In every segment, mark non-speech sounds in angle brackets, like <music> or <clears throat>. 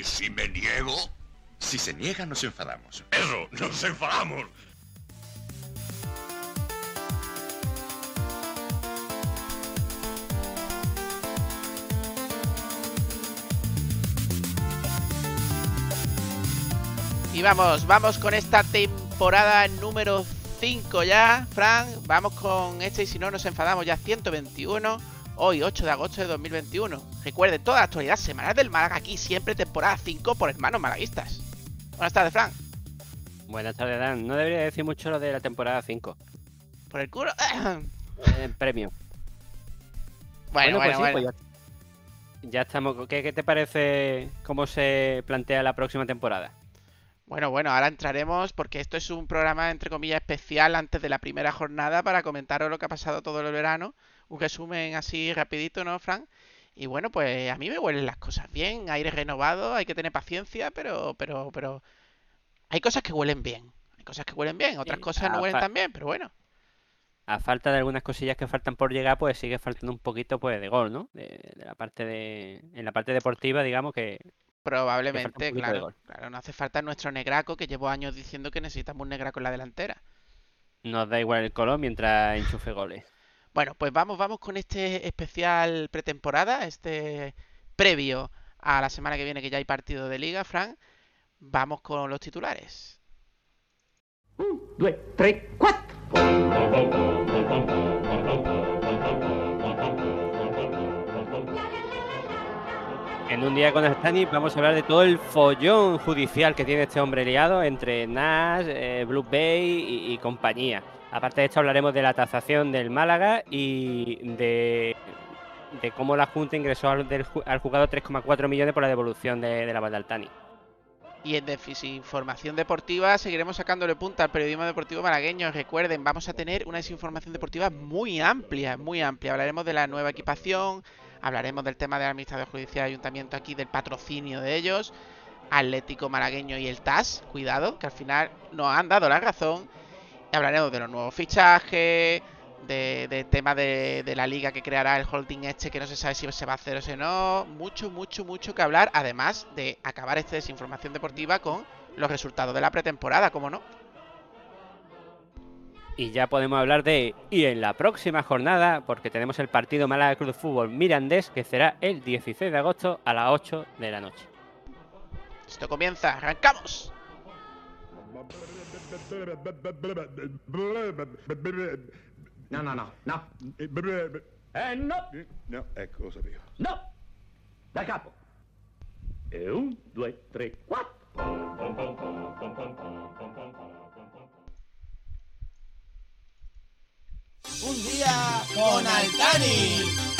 ¿Y si me niego? Si se niega, nos enfadamos. Eso, nos enfadamos. Y vamos, vamos con esta temporada número 5 ya, Fran. Vamos con este y si no nos enfadamos ya 121. Hoy, 8 de agosto de 2021. Recuerden toda la actualidad semanal del Málaga aquí, siempre temporada 5 por hermanos malaguistas. Buenas tardes, Fran. Buenas tardes, Dan. No debería decir mucho lo de la temporada 5. Por el culo. <coughs> El premio. bueno, bueno, pues sí, bueno. pues ya, ya estamos. ¿Qué, ¿Qué te parece cómo se plantea la próxima temporada? Bueno, bueno, ahora entraremos porque esto es un programa entre comillas especial antes de la primera jornada para comentaros lo que ha pasado todo el verano. Un resumen así rapidito, ¿no, Fran? Y bueno, pues a mí me huelen las cosas bien, aire renovado, hay que tener paciencia, pero, pero, pero hay cosas que huelen bien. Hay cosas que huelen bien, otras Sí, cosas no huelen tan bien, pero bueno. A falta de algunas cosillas que faltan por llegar, pues sigue faltando un poquito pues de gol, ¿no? De, de la parte de. En la parte deportiva, digamos que. Probablemente, claro. Claro, no hace falta nuestro negraco que llevo años diciendo que necesitamos un negraco en la delantera. Nos da igual el color mientras enchufe goles. Bueno, pues vamos, vamos con este especial pretemporada, este previo a la semana que viene que ya hay partido de liga, Fran. Vamos con los titulares. due, tre, quattro. En un día con Astani vamos a hablar de todo el follón judicial que tiene este hombre liado entre Nash, eh, Blue Bay y, y compañía. Aparte de esto hablaremos de la tasación del Málaga y de, de cómo la Junta ingresó al, del ju- al jugador 3,4 millones por la devolución de, de la Altani. Y en desinformación deportiva seguiremos sacándole punta al periodismo deportivo malagueño. Recuerden, vamos a tener una desinformación deportiva muy amplia, muy amplia. Hablaremos de la nueva equipación, hablaremos del tema del administrador judicial y ayuntamiento aquí, del patrocinio de ellos, Atlético Malagueño y el TAS, cuidado, que al final nos han dado la razón. Hablaremos de los nuevos fichajes, de, de tema de, de la liga que creará el holding este, que no se sabe si se va a hacer o si no. Mucho, mucho, mucho que hablar. Además de acabar esta desinformación deportiva con los resultados de la pretemporada, como no. Y ya podemos hablar de. Y en la próxima jornada, porque tenemos el partido Málaga Club de Fútbol Mirandés, que será el 16 de agosto a las 8 de la noche. Esto comienza, arrancamos. No, no, no, no. Eh, no, No, ecco cosa mio. no. Da capo. E un, due, tre, quattro. Un día con Altani.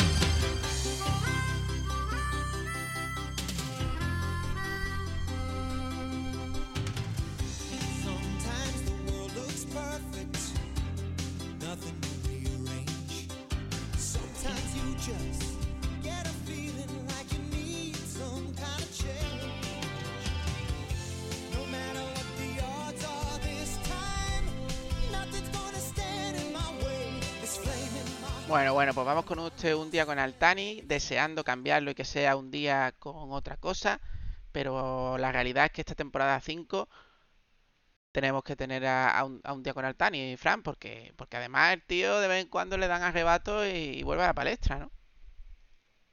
Sometimes you just get a feeling like you need some kind of change. Bueno, bueno, pues vamos con usted un día con Altani, deseando cambiarlo y que sea un día con otra cosa, pero la realidad es que esta temporada 5 tenemos que tener a, un, a un día con Altani, Fran, porque, porque además el tío de vez en cuando le dan arrebato y, y vuelve a la palestra, ¿no?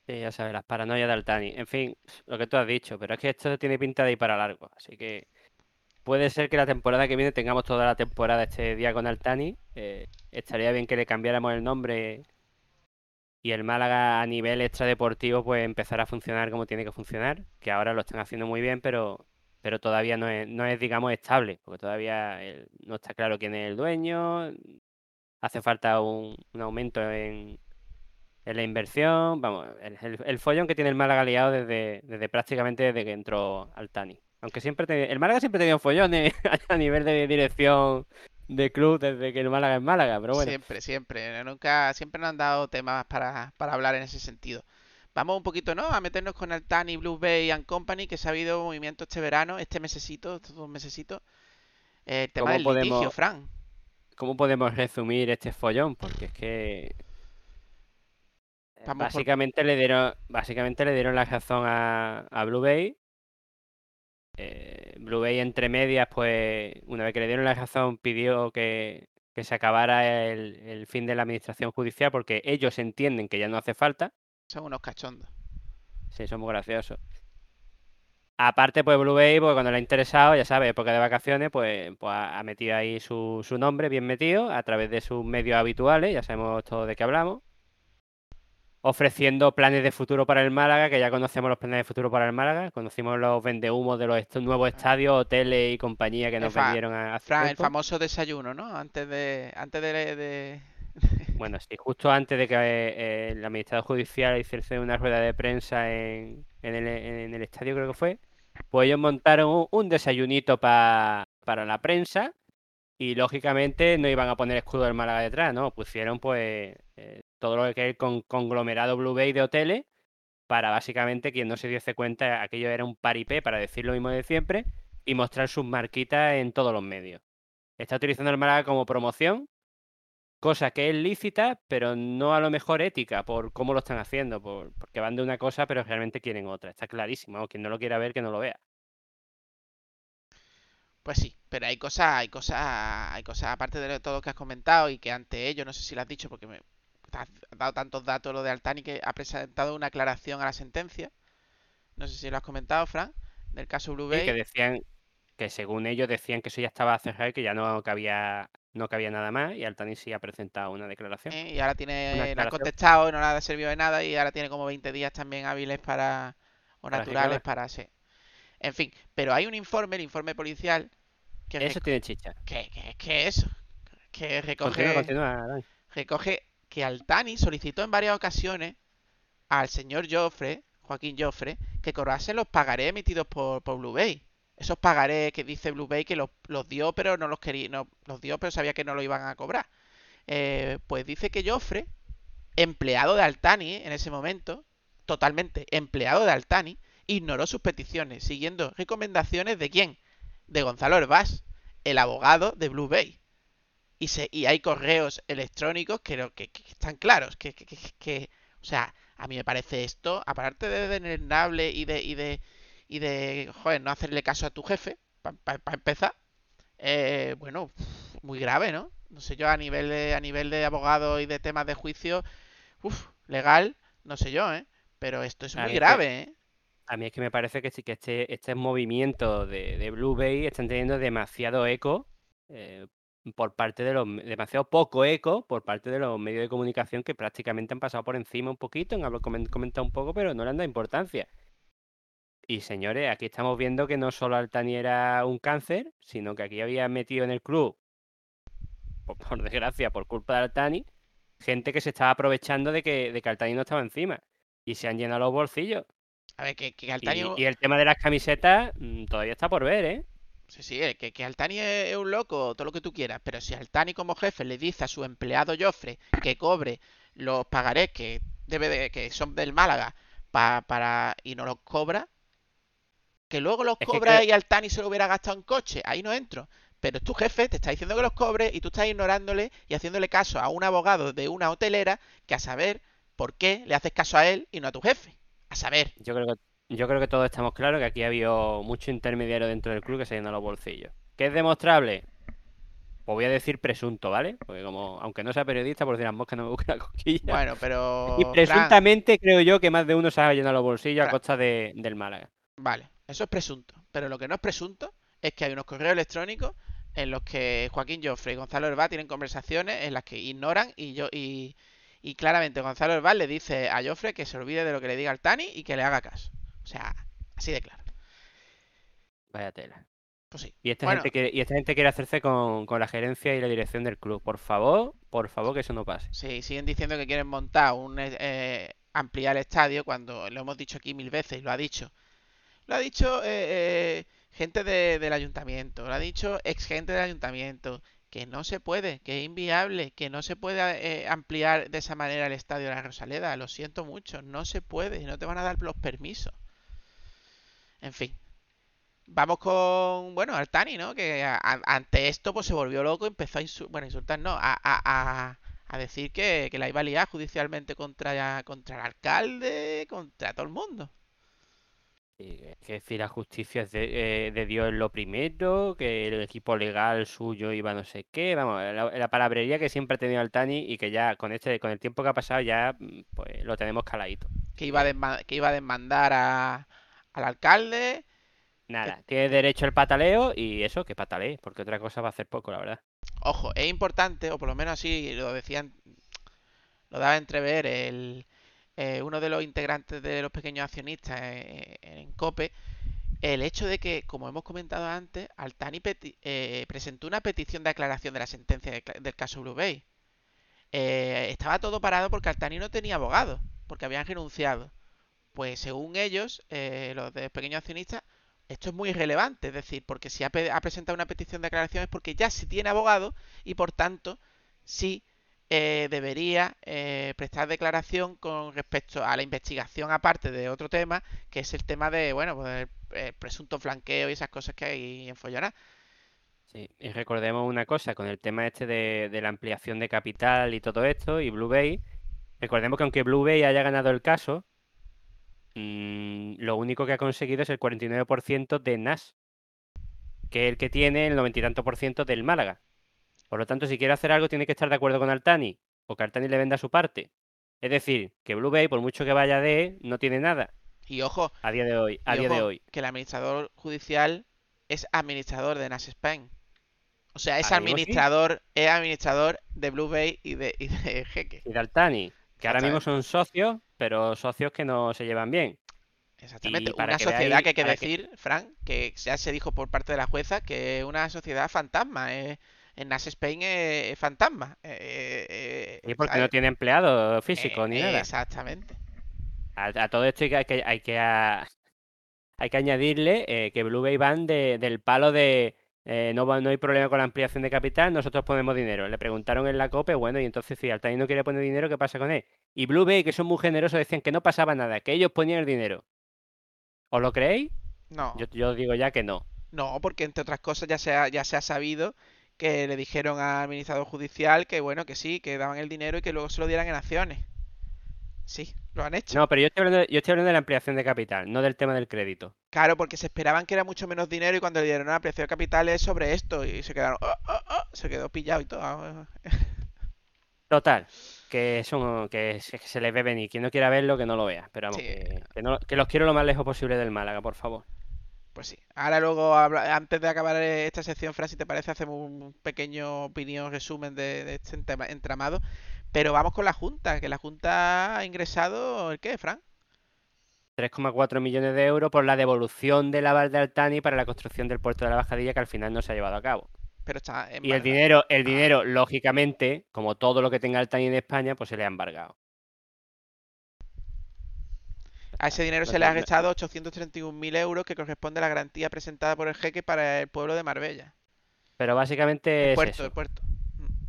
Sí, ya sabes, las paranoias de Altani. En fin, lo que tú has dicho, pero es que esto tiene pinta de ir para largo. Así que puede ser que la temporada que viene tengamos toda la temporada este día con Altani. Eh, estaría bien que le cambiáramos el nombre y el Málaga a nivel extradeportivo pues empezara a funcionar como tiene que funcionar. Que ahora lo están haciendo muy bien, pero, pero todavía no es, no es, digamos, estable. Porque todavía no está claro quién es el dueño. Hace falta un, un aumento en, en la inversión, vamos, el, el- follón que tiene el Málaga liado desde, desde prácticamente desde que entró Altani. Aunque siempre el Málaga siempre tenido follones <laughs> a nivel de dirección de club desde que el Málaga es Málaga, pero bueno. Siempre, siempre. Nunca, siempre nos han dado temas para, para hablar en ese sentido. Vamos un poquito, ¿no? A meternos con Altani, Blue Bay and Company, que se ha habido movimiento este verano, este mesecito, estos dos mesecitos. El tema ¿Cómo del litigio, podemos- Fran. ¿Cómo podemos resumir este follón? Porque es que por- básicamente le dieron, básicamente le dieron la razón a, a Blue Bay eh, Blue Bay entre medias, pues una vez que le dieron la razón, pidió que, que se acabara el, el fin de la administración judicial porque ellos entienden que ya no hace falta. Son unos cachondos. Sí, son muy graciosos. Aparte, pues Blue Bay, pues cuando le ha interesado, ya sabes, época de vacaciones, pues, pues ha metido ahí su, su nombre bien metido a través de sus medios habituales, ya sabemos todo de qué hablamos. Ofreciendo planes de futuro para el Málaga, que ya conocemos los planes de futuro para el Málaga. Conocimos los vendehumos de los est- nuevos estadios, hoteles y compañía que nos vendieron a- hace Fran, el famoso desayuno, ¿no? Antes de. Antes de. de- Bueno, sí, justo antes de que eh, el administrador judicial hiciese una rueda de prensa en, el, estadio, creo que fue, pues ellos montaron un, un desayunito pa- para la prensa y lógicamente no iban a poner escudo del Málaga detrás, ¿no? Pusieron pues eh, todo lo que es con- conglomerado Blue Bay de hoteles para básicamente quien no se diese cuenta, aquello era un paripé para decir lo mismo de siempre y mostrar sus marquitas en todos los medios. Está utilizando el Málaga como promoción cosa que es lícita, pero no a lo mejor ética por cómo lo están haciendo, por, porque van de una cosa, pero realmente quieren otra. Está clarísimo. Quien no lo quiera ver, que no lo vea. Pues sí, pero hay cosas, hay cosas, hay cosas aparte de todo lo que has comentado y que ante ello, no sé si lo has dicho porque me has dado tantos datos lo de Altani que ha presentado una aclaración a la sentencia. No sé si lo has comentado, Fran, del caso Blue Bay. que decían que según ellos decían que eso ya estaba cerrado y que ya no cabía, no cabía nada más, y Altani sí ha presentado una declaración. ¿eh? Y ahora tiene, han aclaración. contestado, no le ha servido de nada y ahora tiene como 20 días también hábiles para, o Para naturales para, sí. En fin, pero hay un informe, el informe policial, que, Eso tiene chicha. que, que, que eso, que recoge, Continúa, continúa, Dan. recoge que Altani solicitó en varias ocasiones al señor Joffre, Joaquín Joffre, que cobrase los pagarés emitidos por, por Blue Bay. Esos pagarés que dice Blue Bay que los, los dio, pero no los quería, no, los dio, pero sabía que no lo iban a cobrar. Eh, pues dice que Joffre, empleado de Altani en ese momento, totalmente empleado de Altani, ignoró sus peticiones, siguiendo recomendaciones de quién? De Gonzalo Herbás, el abogado de Blue Bay. Y, se, y hay correos electrónicos que, que, que están claros, que, que, que- o sea, a mí me parece esto, aparte de denernable y de, y de, y de, joder, no hacerle caso a tu jefe, para empezar, eh, bueno, muy grave, ¿no? No sé yo, a nivel de, a nivel de abogado y de temas de juicio, uf, legal, no sé yo, ¿eh? Pero esto es muy grave, ¿eh? A mí es que me parece que sí que este, este movimiento de, de Blue Bay están teniendo demasiado eco eh, por parte de los demasiado poco eco por parte de los medios de comunicación que prácticamente han pasado por encima un poquito, han comen- comentado un poco, pero no le han dado importancia. Y señores, aquí estamos viendo que no solo Altani era un cáncer, sino que aquí había metido en el club, por, por <laughs> desgracia, por culpa de Altani, gente que se estaba aprovechando de que, de que Altani no estaba encima. Y se han llenado los bolsillos. A ver, que, que Y, Altani... y el tema de las camisetas mm, todavía está por ver, ¿eh? Sí, sí, eh, que, que Altani es es un loco, todo lo que tú quieras, pero si Altani como jefe le dice a su empleado Joffre que cobre los pagarés que debe de, que son del Málaga pa- para y no los cobra, que luego los que cobra y Altani se lo hubiera gastado en coche, ahí no entro. Pero tu jefe te está diciendo que los cobre y tú estás ignorándole y haciéndole caso a un abogado de una hotelera que a saber por qué le haces caso a él y no a tu jefe. A saber. Yo creo que, yo creo que todos estamos claros que aquí ha habido mucho intermediario dentro del club que se llena los bolsillos. ¿Qué es demostrable? Pues voy a decir presunto, ¿vale? Porque como, aunque no sea periodista, por decir moscas no me busca la cosquilla. Bueno, pero... y Fran, presuntamente creo yo que más de uno se ha llenado los bolsillos a costa de, del Málaga. Vale, eso es presunto. Pero lo que no es presunto es que hay unos correos electrónicos en los que Joaquín Joffre y Gonzalo Herbá tienen conversaciones en las que ignoran y yo y, y claramente Gonzalo Herbá le dice a Joffre que se olvide de lo que le diga al Tani y que le haga caso. O sea, así de claro. Vaya tela. Pues sí. Y esta, Bueno. gente quiere, y esta gente quiere hacerse con, con la gerencia y la dirección del club. Por favor, por favor, que eso no pase. Sí, siguen diciendo que quieren montar un eh, eh, ampliar el estadio cuando lo hemos dicho aquí mil veces y lo ha dicho. Lo ha dicho eh, eh, gente de- del ayuntamiento, lo ha dicho ex gente del ayuntamiento, que no se puede, que es inviable, que no se puede eh, ampliar de esa manera el estadio de la Rosaleda. Lo siento mucho, no se puede, no te van a dar los permisos. En fin. Vamos con, bueno, Altani, ¿no? Que a- ante esto pues se volvió loco, empezó a insultar, bueno, no, a, a- decir que, que la iba a liar judicialmente contra, contra el alcalde, contra todo el mundo. Es que decir, la justicia es de, eh, de Dios lo primero, que el equipo legal suyo iba no sé qué, vamos, la, la palabrería que siempre ha tenido Altani y que ya con este, con el tiempo que ha pasado ya mm, pues lo tenemos caladito. Que iba a, que iba a demandar a, al alcalde. Nada, tiene derecho al pataleo y eso, que patalee, porque otra cosa va a hacer poco, la verdad. Ojo, es importante, o por lo menos así lo decían, lo daba a entrever el, eh, uno de los integrantes de los pequeños accionistas en COPE, el hecho de que, como hemos comentado antes, Altani eh, presentó una petición de aclaración de la sentencia del caso Blue Bay. Eh, estaba todo parado porque Altani no tenía abogado, porque habían renunciado. Pues según ellos, eh, los de pequeños accionistas, esto es muy irrelevante, es decir, porque si ha, ha presentado una petición de aclaración es porque ya sí tiene abogado y por tanto sí eh, debería eh, prestar declaración con respecto a la investigación aparte de otro tema, que es el tema de, bueno, pues el, el presunto flanqueo y esas cosas que hay en Follona. Sí, y recordemos una cosa, con el tema este de, de la ampliación de capital y todo esto, y Blue Bay, recordemos que aunque Blue Bay haya ganado el caso, mm, lo único que ha conseguido es el 49% de NAS, que es el que tiene el noventa y tanto por ciento del Málaga. Por lo tanto, si quiere hacer algo, tiene que estar de acuerdo con Altani, o que Altani le venda su parte. Es decir, que Blue Bay, por mucho que vaya de, no tiene nada Y ojo, a día de hoy, a día de hoy. que el administrador judicial es administrador de Nas Spain. O sea, es sí. administrador, es administrador de Blue Bay y de, y de <laughs> Jeque. Y de Altani, que ahora mismo son socios, pero socios que no se llevan bien. Exactamente, para una que sociedad veáis- que hay que para que- decir, Frank, que ya se dijo por parte de la jueza que es una sociedad fantasma. eh, en Nas Spain es, es fantasma. eh, eh, Y porque no tiene empleado físico Eh, ni nada. Exactamente. A, a todo esto hay que, hay que, hay que, a- hay que añadirle eh, que Blue Bay van de- del palo de eh, no, no hay problema con la ampliación de capital, nosotros ponemos dinero. Le preguntaron en la COPE, bueno, y entonces si Altani no quiere poner dinero, ¿qué pasa con él? Y Blue Bay, que son muy generosos, decían que no pasaba nada, que ellos ponían el dinero. ¿Os lo creéis? No, Yo, yo digo ya que no. no, porque entre otras cosas ya se ha, ya se ha sabido que le dijeron al administrador judicial que bueno, que sí, que daban el dinero y que luego se lo dieran en acciones. Sí, lo han hecho. No, pero yo estoy hablando de, yo estoy hablando de la ampliación de capital, no del tema del crédito. Claro, porque se esperaban que era mucho menos dinero y cuando le dieron la ampliación de capital es sobre esto y se quedaron, "Oh, oh, oh", se quedó pillado y todo. Total, que son que se, les ve venir. Quien no quiera verlo, que no lo vea. Pero vamos, Sí. que, que no- que los quiero lo más lejos posible del Málaga, por favor. Pues sí. Ahora luego, antes de acabar esta sección, Fran, si te parece, hacemos un pequeño opinión, resumen de, de este entramado. Pero vamos con la Junta, que la Junta ha ingresado, ¿el qué, Fran? 3,4 millones de euros por la devolución de la Val de Altani para la construcción del puerto de la Bajadilla que al final no se ha llevado a cabo. Pero está en Y el dinero, el dinero, lógicamente, como todo lo que tenga Altani en España, pues se le ha embargado. A ese dinero se le han te- echado 831.000 euros que corresponde a la garantía presentada por el jeque para el pueblo de Marbella. Pero básicamente El es puerto, eso. el puerto.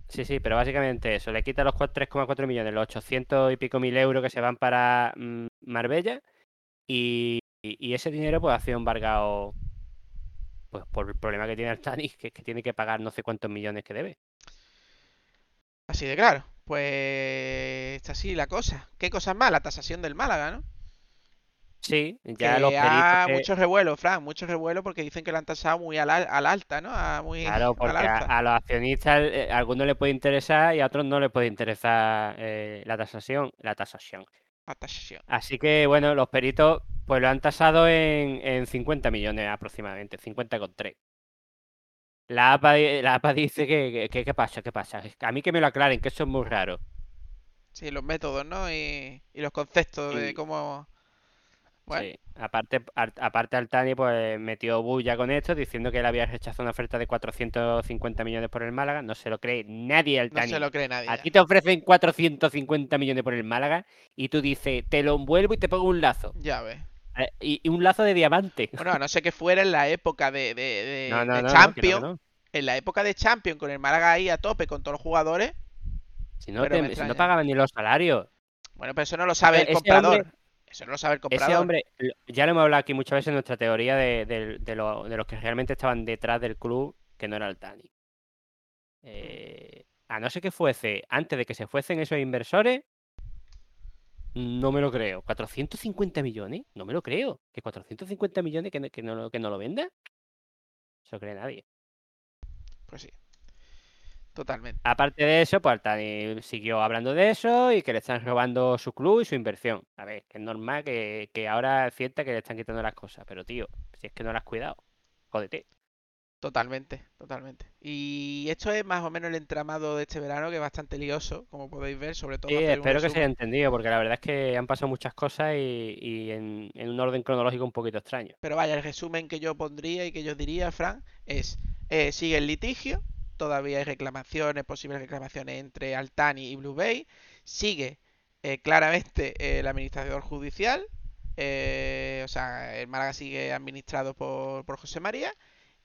Sí, sí, pero básicamente eso. Le quita los cua- 3,4 millones, los 800 y pico mil euros que se van para mm, Marbella y, ese dinero pues ha sido embargado pues por el problema que tiene Altani, que es que tiene que pagar no sé cuántos millones que debe. Así de claro. Pues está así la cosa. ¿Qué cosas más? La tasación del Málaga, ¿no? Sí, ya que los peritos ha que- mucho revuelo, Fran, mucho revuelo porque dicen que lo han tasado muy al, al- al alta, ¿no? A muy Claro, porque a, los accionistas eh, a algunos les puede interesar y a otros no les puede interesar eh, la tasación, la tasación. La tasación. Así que bueno, los peritos pues lo han tasado en, en 50 millones aproximadamente, 50,3. La APA, di- la APA <laughs> dice que, que- que- ¿qué pasa? ¿Qué pasa? A mí que me lo aclaren, que eso es muy raro. Sí, los métodos, ¿no? Y, y los conceptos de cómo... Bueno, Sí. Aparte, ar- aparte Altani pues metió bulla con esto diciendo que él había rechazado una oferta de 450 millones por el Málaga. No se lo cree nadie no Altani. se lo cree nadie. ya. Aquí te ofrecen 450 millones por el Málaga y tú dices, te lo envuelvo y te pongo un lazo. Ya ves. Eh, Y, y un lazo de diamante. Bueno, a no ser que fuera en la época de, de, No, no, no, no, no, Champions, no. en la época de Champions, con el Málaga ahí a tope con todos los jugadores. Si no, te- si no pagaban ni los salarios. Bueno, pero eso no lo sabe el comprador. hombre- Eso no lo sabe el Ese comprador. hombre, lo- ya lo hemos hablado aquí muchas veces en nuestra teoría de, de- de lo- de los que realmente estaban detrás del club, que no era el Tani. Eh, a no ser que fuese, antes de que se fuesen esos inversores, No me lo creo. ¿450 millones? No me lo creo. ¿Que 450 millones que no, que no, lo- que no lo venda? Eso no cree nadie. Pues sí. Totalmente. Aparte de eso, pues Altani siguió hablando de eso y que le están robando su club y su inversión. A ver, que es normal que, que ahora es cierta que le están quitando las cosas, pero tío, si es que no las has cuidado, jódete. Totalmente, totalmente. Y esto es más o menos el entramado de este verano, que es bastante lioso, como podéis ver, sobre todo Sí, espero que se haya entendido, porque la verdad es que han pasado muchas cosas y, y en, en un orden cronológico un poquito extraño. Pero vaya, el resumen que yo pondría y que yo diría, Fran, es, eh, sigue el litigio, todavía hay reclamaciones, posibles reclamaciones entre Altani y Blue Bay, sigue eh, claramente eh, el administrador judicial, eh, o sea, el Málaga sigue administrado por, por José María,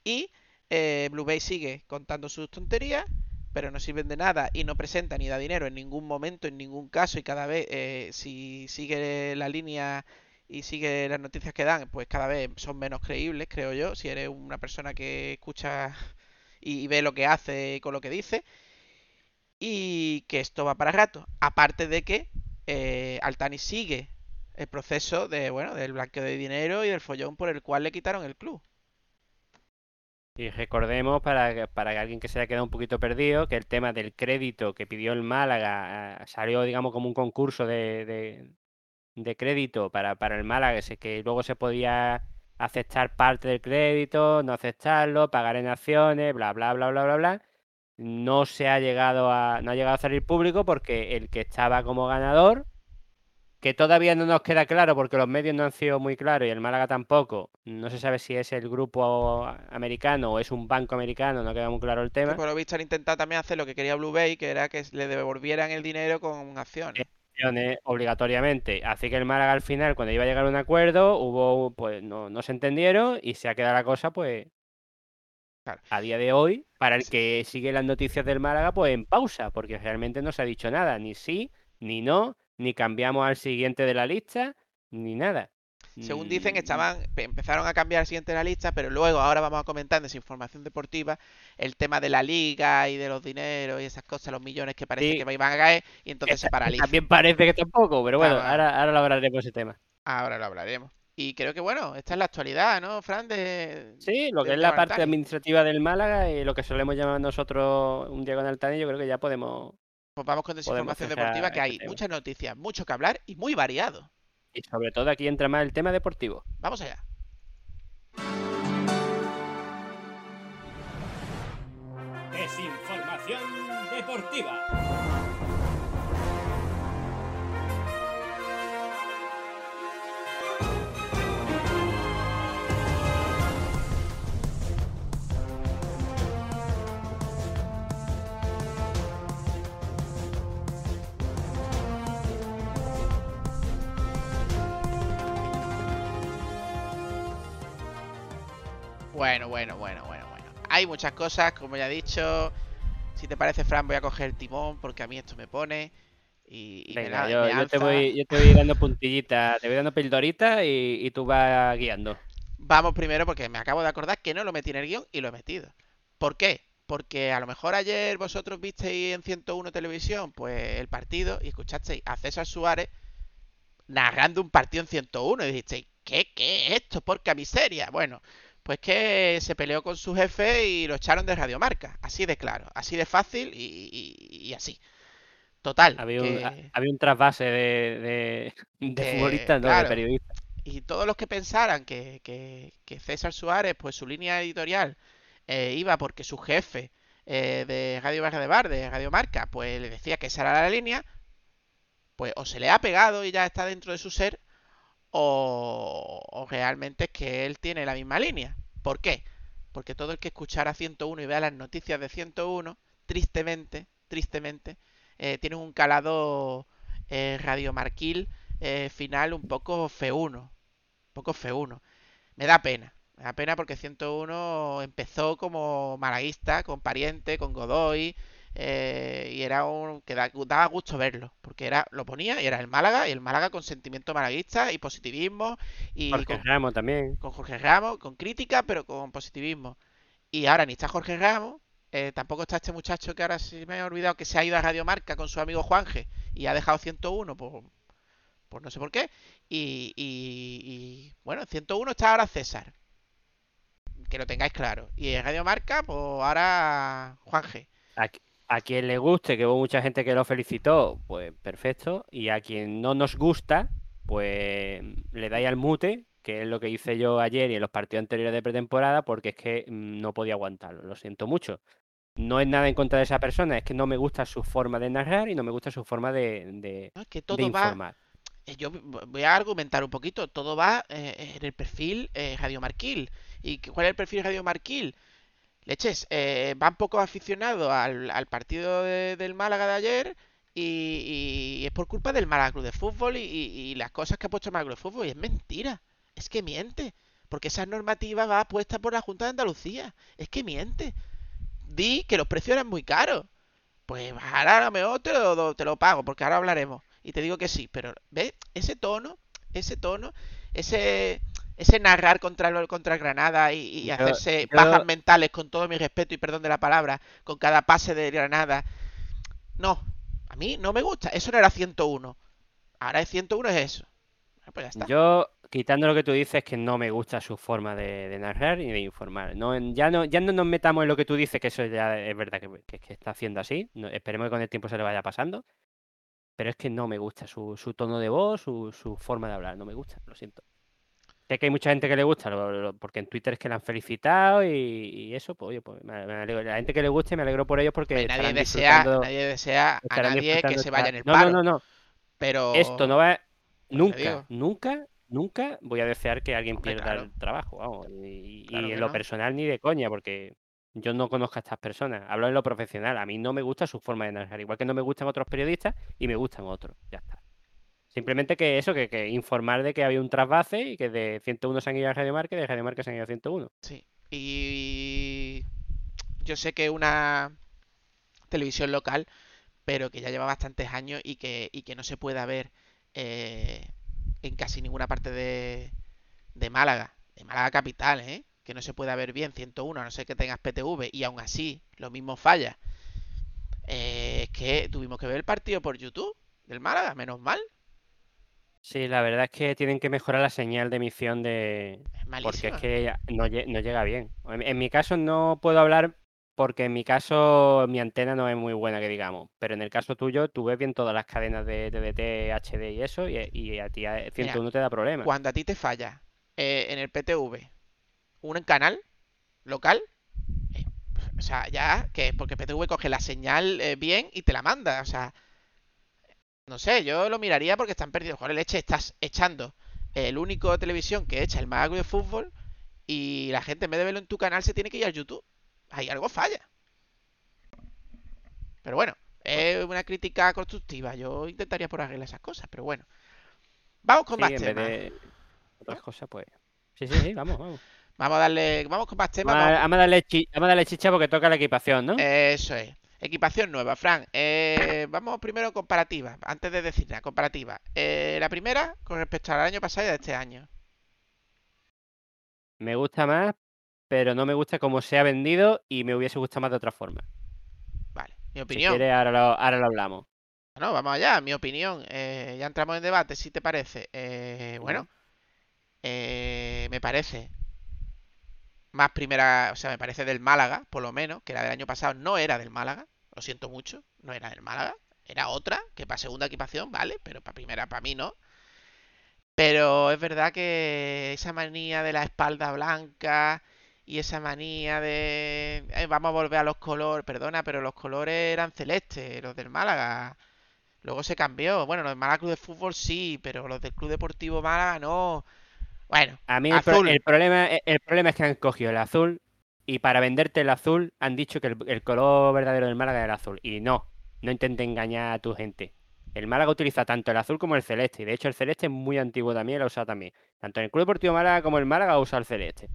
y eh, Blue Bay sigue contando sus tonterías, pero no sirven de nada y no presenta ni da dinero en ningún momento, en ningún caso, y cada vez, eh, si sigue la línea y sigue las noticias que dan, pues cada vez son menos creíbles, creo yo, si eres una persona que escucha y, ve lo que hace con lo que dice, y que esto va para rato. Aparte de que eh, Altani sigue el proceso de, bueno, del blanqueo de dinero y del follón por el cual le quitaron el club. Y recordemos, para, para alguien que se haya quedado un poquito perdido, que el tema del crédito que pidió el Málaga ah, salió, digamos, como un concurso de, de- crédito para, para el Málaga, que luego se podía aceptar parte del crédito, no aceptarlo, pagar en acciones, bla, bla, bla, bla, bla, bla. No se ha llegado a, no ha llegado a salir público porque el que estaba como ganador, que todavía no nos queda claro porque los medios no han sido muy claros y el Málaga tampoco, no se sabe si es el grupo americano o es un banco americano, no queda muy claro el tema. por lo visto han intentado también hacer lo que quería Blue Bay, que era que le devolvieran el dinero con acciones. Obligatoriamente. Así que el Málaga al final, cuando iba a llegar a un acuerdo, hubo, pues no, no se entendieron y se ha quedado la cosa, pues, Claro. a día de hoy, para el que sigue las noticias del Málaga, pues en pausa, porque realmente no se ha dicho nada, ni sí, ni no, ni cambiamos al siguiente de la lista, ni nada. Según dicen, estaban, pe- empezaron a cambiar siguiente de la lista, pero luego ahora vamos a comentar en desinformación deportiva el tema de la liga y de los dineros y esas cosas, los millones que parece Sí. que iban a caer y entonces se paraliza. También parece que tampoco, pero bueno, ahora, ahora lo hablaremos ese tema. Ahora lo hablaremos. Y creo que bueno, esta es la actualidad, ¿no, Fran? De... Sí, lo que es la parte administrativa del Málaga y lo que solemos llamar nosotros un día con Altani, yo creo que ya podemos, Pues vamos con desinformación deportiva, que este hay tema. muchas noticias, mucho que hablar y muy variado. Y sobre todo aquí entra más el tema deportivo. Vamos allá. Desinformación deportiva. Bueno, bueno, bueno, bueno, bueno. Hay muchas cosas, como ya he dicho. Si te parece, Fran, voy a coger el timón porque a mí esto me pone. Y, y me Venga, la- yo, me yo te voy, yo te voy dando puntillitas, te voy dando pildoritas y, y tú vas guiando. Vamos primero porque me acabo de acordar que no lo metí en el guion y lo he metido. ¿Por qué? Porque a lo mejor ayer vosotros visteis en 101 televisión pues el partido y escuchasteis a César Suárez narrando un partido en 101 y dijisteis, ¿qué, qué es esto? Porca miseria. Bueno, pues que se peleó con su jefe y lo echaron de Radiomarca. Así de claro, así de fácil y, y- y así. Total. Había un, que- había un trasvase de, de, no, claro. de periodistas. Y todos los que pensaran que, que- que César Suárez, pues su línea editorial eh, iba porque su jefe eh, de Radio Barra de Bar, de Radio Marca, pues le decía que esa era la línea, pues o se le ha pegado y ya está dentro de su ser, o, o realmente es que él tiene la misma línea. ¿Por qué? Porque todo el que escuchara 101 y vea las noticias de 101, tristemente, tristemente, eh, tiene un calado eh, radiomarquil eh, final un poco feuno. Un poco feuno. Me da pena. Me da pena porque 101 empezó como malaguista, con Pariente, con Godoy. Eh, y era un que da- daba gusto verlo. Porque era lo ponía y era el Málaga. Y el Málaga con sentimiento malaguista y positivismo. Y Jorge con, Ramos también. con Jorge Ramos, con crítica, pero con positivismo. Y ahora ni está Jorge Ramos, eh, tampoco está este muchacho que ahora se me ha olvidado que se ha ido a Radio Marca con su amigo Juanje y ha dejado 101 por, por no sé por qué. Y, y- y, bueno, en 101 está ahora César. Que lo tengáis claro. Y en Radio Marca, pues ahora Juan G. A, qui- a quien le guste, que hubo mucha gente que lo felicitó, pues perfecto. Y a quien no nos gusta, pues le dais al mute, que es lo que hice yo ayer y en los partidos anteriores de pretemporada, porque es que mm, no podía aguantarlo. Lo siento mucho. No es nada en contra de esa persona, es que no me gusta su forma de narrar y no me gusta su forma de, de- ¿no? Es que todo va. informar. eh, Yo voy a argumentar un poquito. Todo va eh, en el perfil eh, Radio Marquil. ¿Y cuál es el perfil Radio Marquil? Leches, eh, van pocos aficionados al, al partido de- del Málaga de ayer y, es por culpa del Málaga de Fútbol y, y- las cosas que ha puesto el Málaga de Fútbol. Y es mentira. Es que miente. Porque esa normativa va puesta por la Junta de Andalucía. Es que miente. Di que los precios eran muy caros. Pues ahora a lo mejor te lo, te lo pago, porque ahora hablaremos. Y te digo que sí, pero ¿ves? Ese tono, ese tono, ese, ese narrar contra el, contra el Granada y, y Yo- hacerse yo- pajas mentales con todo mi respeto y perdón de la palabra, con cada pase de Granada. No, a mí no me gusta. Eso no era 101. Ahora es 101 es eso. Bueno, Pues ya está. Yo, quitando lo que tú dices, que no me gusta su forma de, de narrar y de informar. No, en- ya, no, ya no nos metamos en lo que tú dices, que eso ya es verdad que, que- que está haciendo así. no- esperemos que con el tiempo se le vaya pasando. Pero es que no me gusta su, su tono de voz, su, su forma de hablar. No me gusta, lo siento. Sé que hay mucha gente que le gusta, lo- lo- porque en Twitter es que la han felicitado y, y eso, pues oye, pues me, alegro. La gente que le guste, me alegro por ellos porque Pues nadie desea, nadie desea a nadie que se vaya en el No, paro. no, no, no. Pero Esto no va. Nunca, digo. nunca, nunca voy a desear que alguien Hombre, pierda claro. el trabajo, vamos. Y, en lo personal ni de coña, porque yo no conozco a estas personas. Hablo en lo profesional. A mí no me gusta su forma de narrar. Igual que no me gustan otros periodistas y me gustan otros. Ya está. Simplemente que eso, que, que informar de que había un trasvase y que de 101 se han ido a Marca y de Marca se han ido a 101. Sí. Y yo sé que una televisión local, pero que ya lleva bastantes años y que, y que no se puede ver eh, en casi ninguna parte de, de Málaga, de Málaga capital, ¿eh? Que no se puede ver bien 101, a no ser que tengas PTV, y aún así lo mismo falla. Eh, es que tuvimos que ver el partido por YouTube del Málaga, menos mal, Sí, la verdad es que tienen que mejorar la señal de emisión de, es Porque es que no, lle- no llega bien. En, en mi caso no puedo hablar porque en mi caso mi antena no es muy buena, que digamos. Pero en el caso tuyo, tú ves bien todas las cadenas de DVT, HD y eso, y, y a ti a 101 te da problemas. Cuando a ti te falla eh, en el PTV un canal local, eh, o sea, ya que porque PTV coge la señal eh, bien y te la manda, o sea, no sé, yo lo miraría porque están perdidos. Joder, leche, estás echando el único televisión que echa el Málaga de fútbol y la gente en vez de verlo en tu canal se tiene que ir a YouTube. Ahí algo falla. Pero bueno, es una crítica constructiva. Yo intentaría por arreglar esas cosas, pero bueno. Vamos con Sí, más en vez temas. de otras cosas, pues. Sí, sí, sí, vamos, vamos. Vamos a darle, vamos con más temas. Vamos a, vamos- vamos a darle, chi- vamos a darle chicha porque toca la equipación, ¿no? Eso es. Equipación nueva, Fran. Eh, vamos primero comparativa. Antes de decir nada, comparativa. Eh, la primera con respecto al año pasado y de este año. Me gusta más, pero no me gusta cómo se ha vendido y me hubiese gustado más de otra forma. Vale, mi Si opinión. quieres, ahora lo, ahora lo hablamos. No, vamos allá, mi opinión. Eh, ya entramos en debate, si te parece. Eh, bueno, eh, me parece más primera, o sea, me parece del Málaga, por lo menos, que la del año pasado no era del Málaga. Lo siento mucho, no era del Málaga. Era otra, que para segunda equipación, vale, pero para primera, para mí no. Pero es verdad que esa manía de la espalda blanca y esa manía de "Eh, vamos a volver a los colores, perdona, pero los colores eran celestes, los del Málaga. Luego se cambió. Bueno, los del Málaga Club de Fútbol sí, pero los del Club Deportivo Málaga no. Bueno, A mí el, pro- el problema, el problema es que han cogido el azul y para venderte el azul han dicho que el, el color verdadero del Málaga era el azul. Y no, no intentes engañar a tu gente. El Málaga utiliza tanto el azul como el celeste. Y de hecho el celeste es muy antiguo también, lo usado también. Tanto en el Club Deportivo Málaga como el Málaga usado el celeste.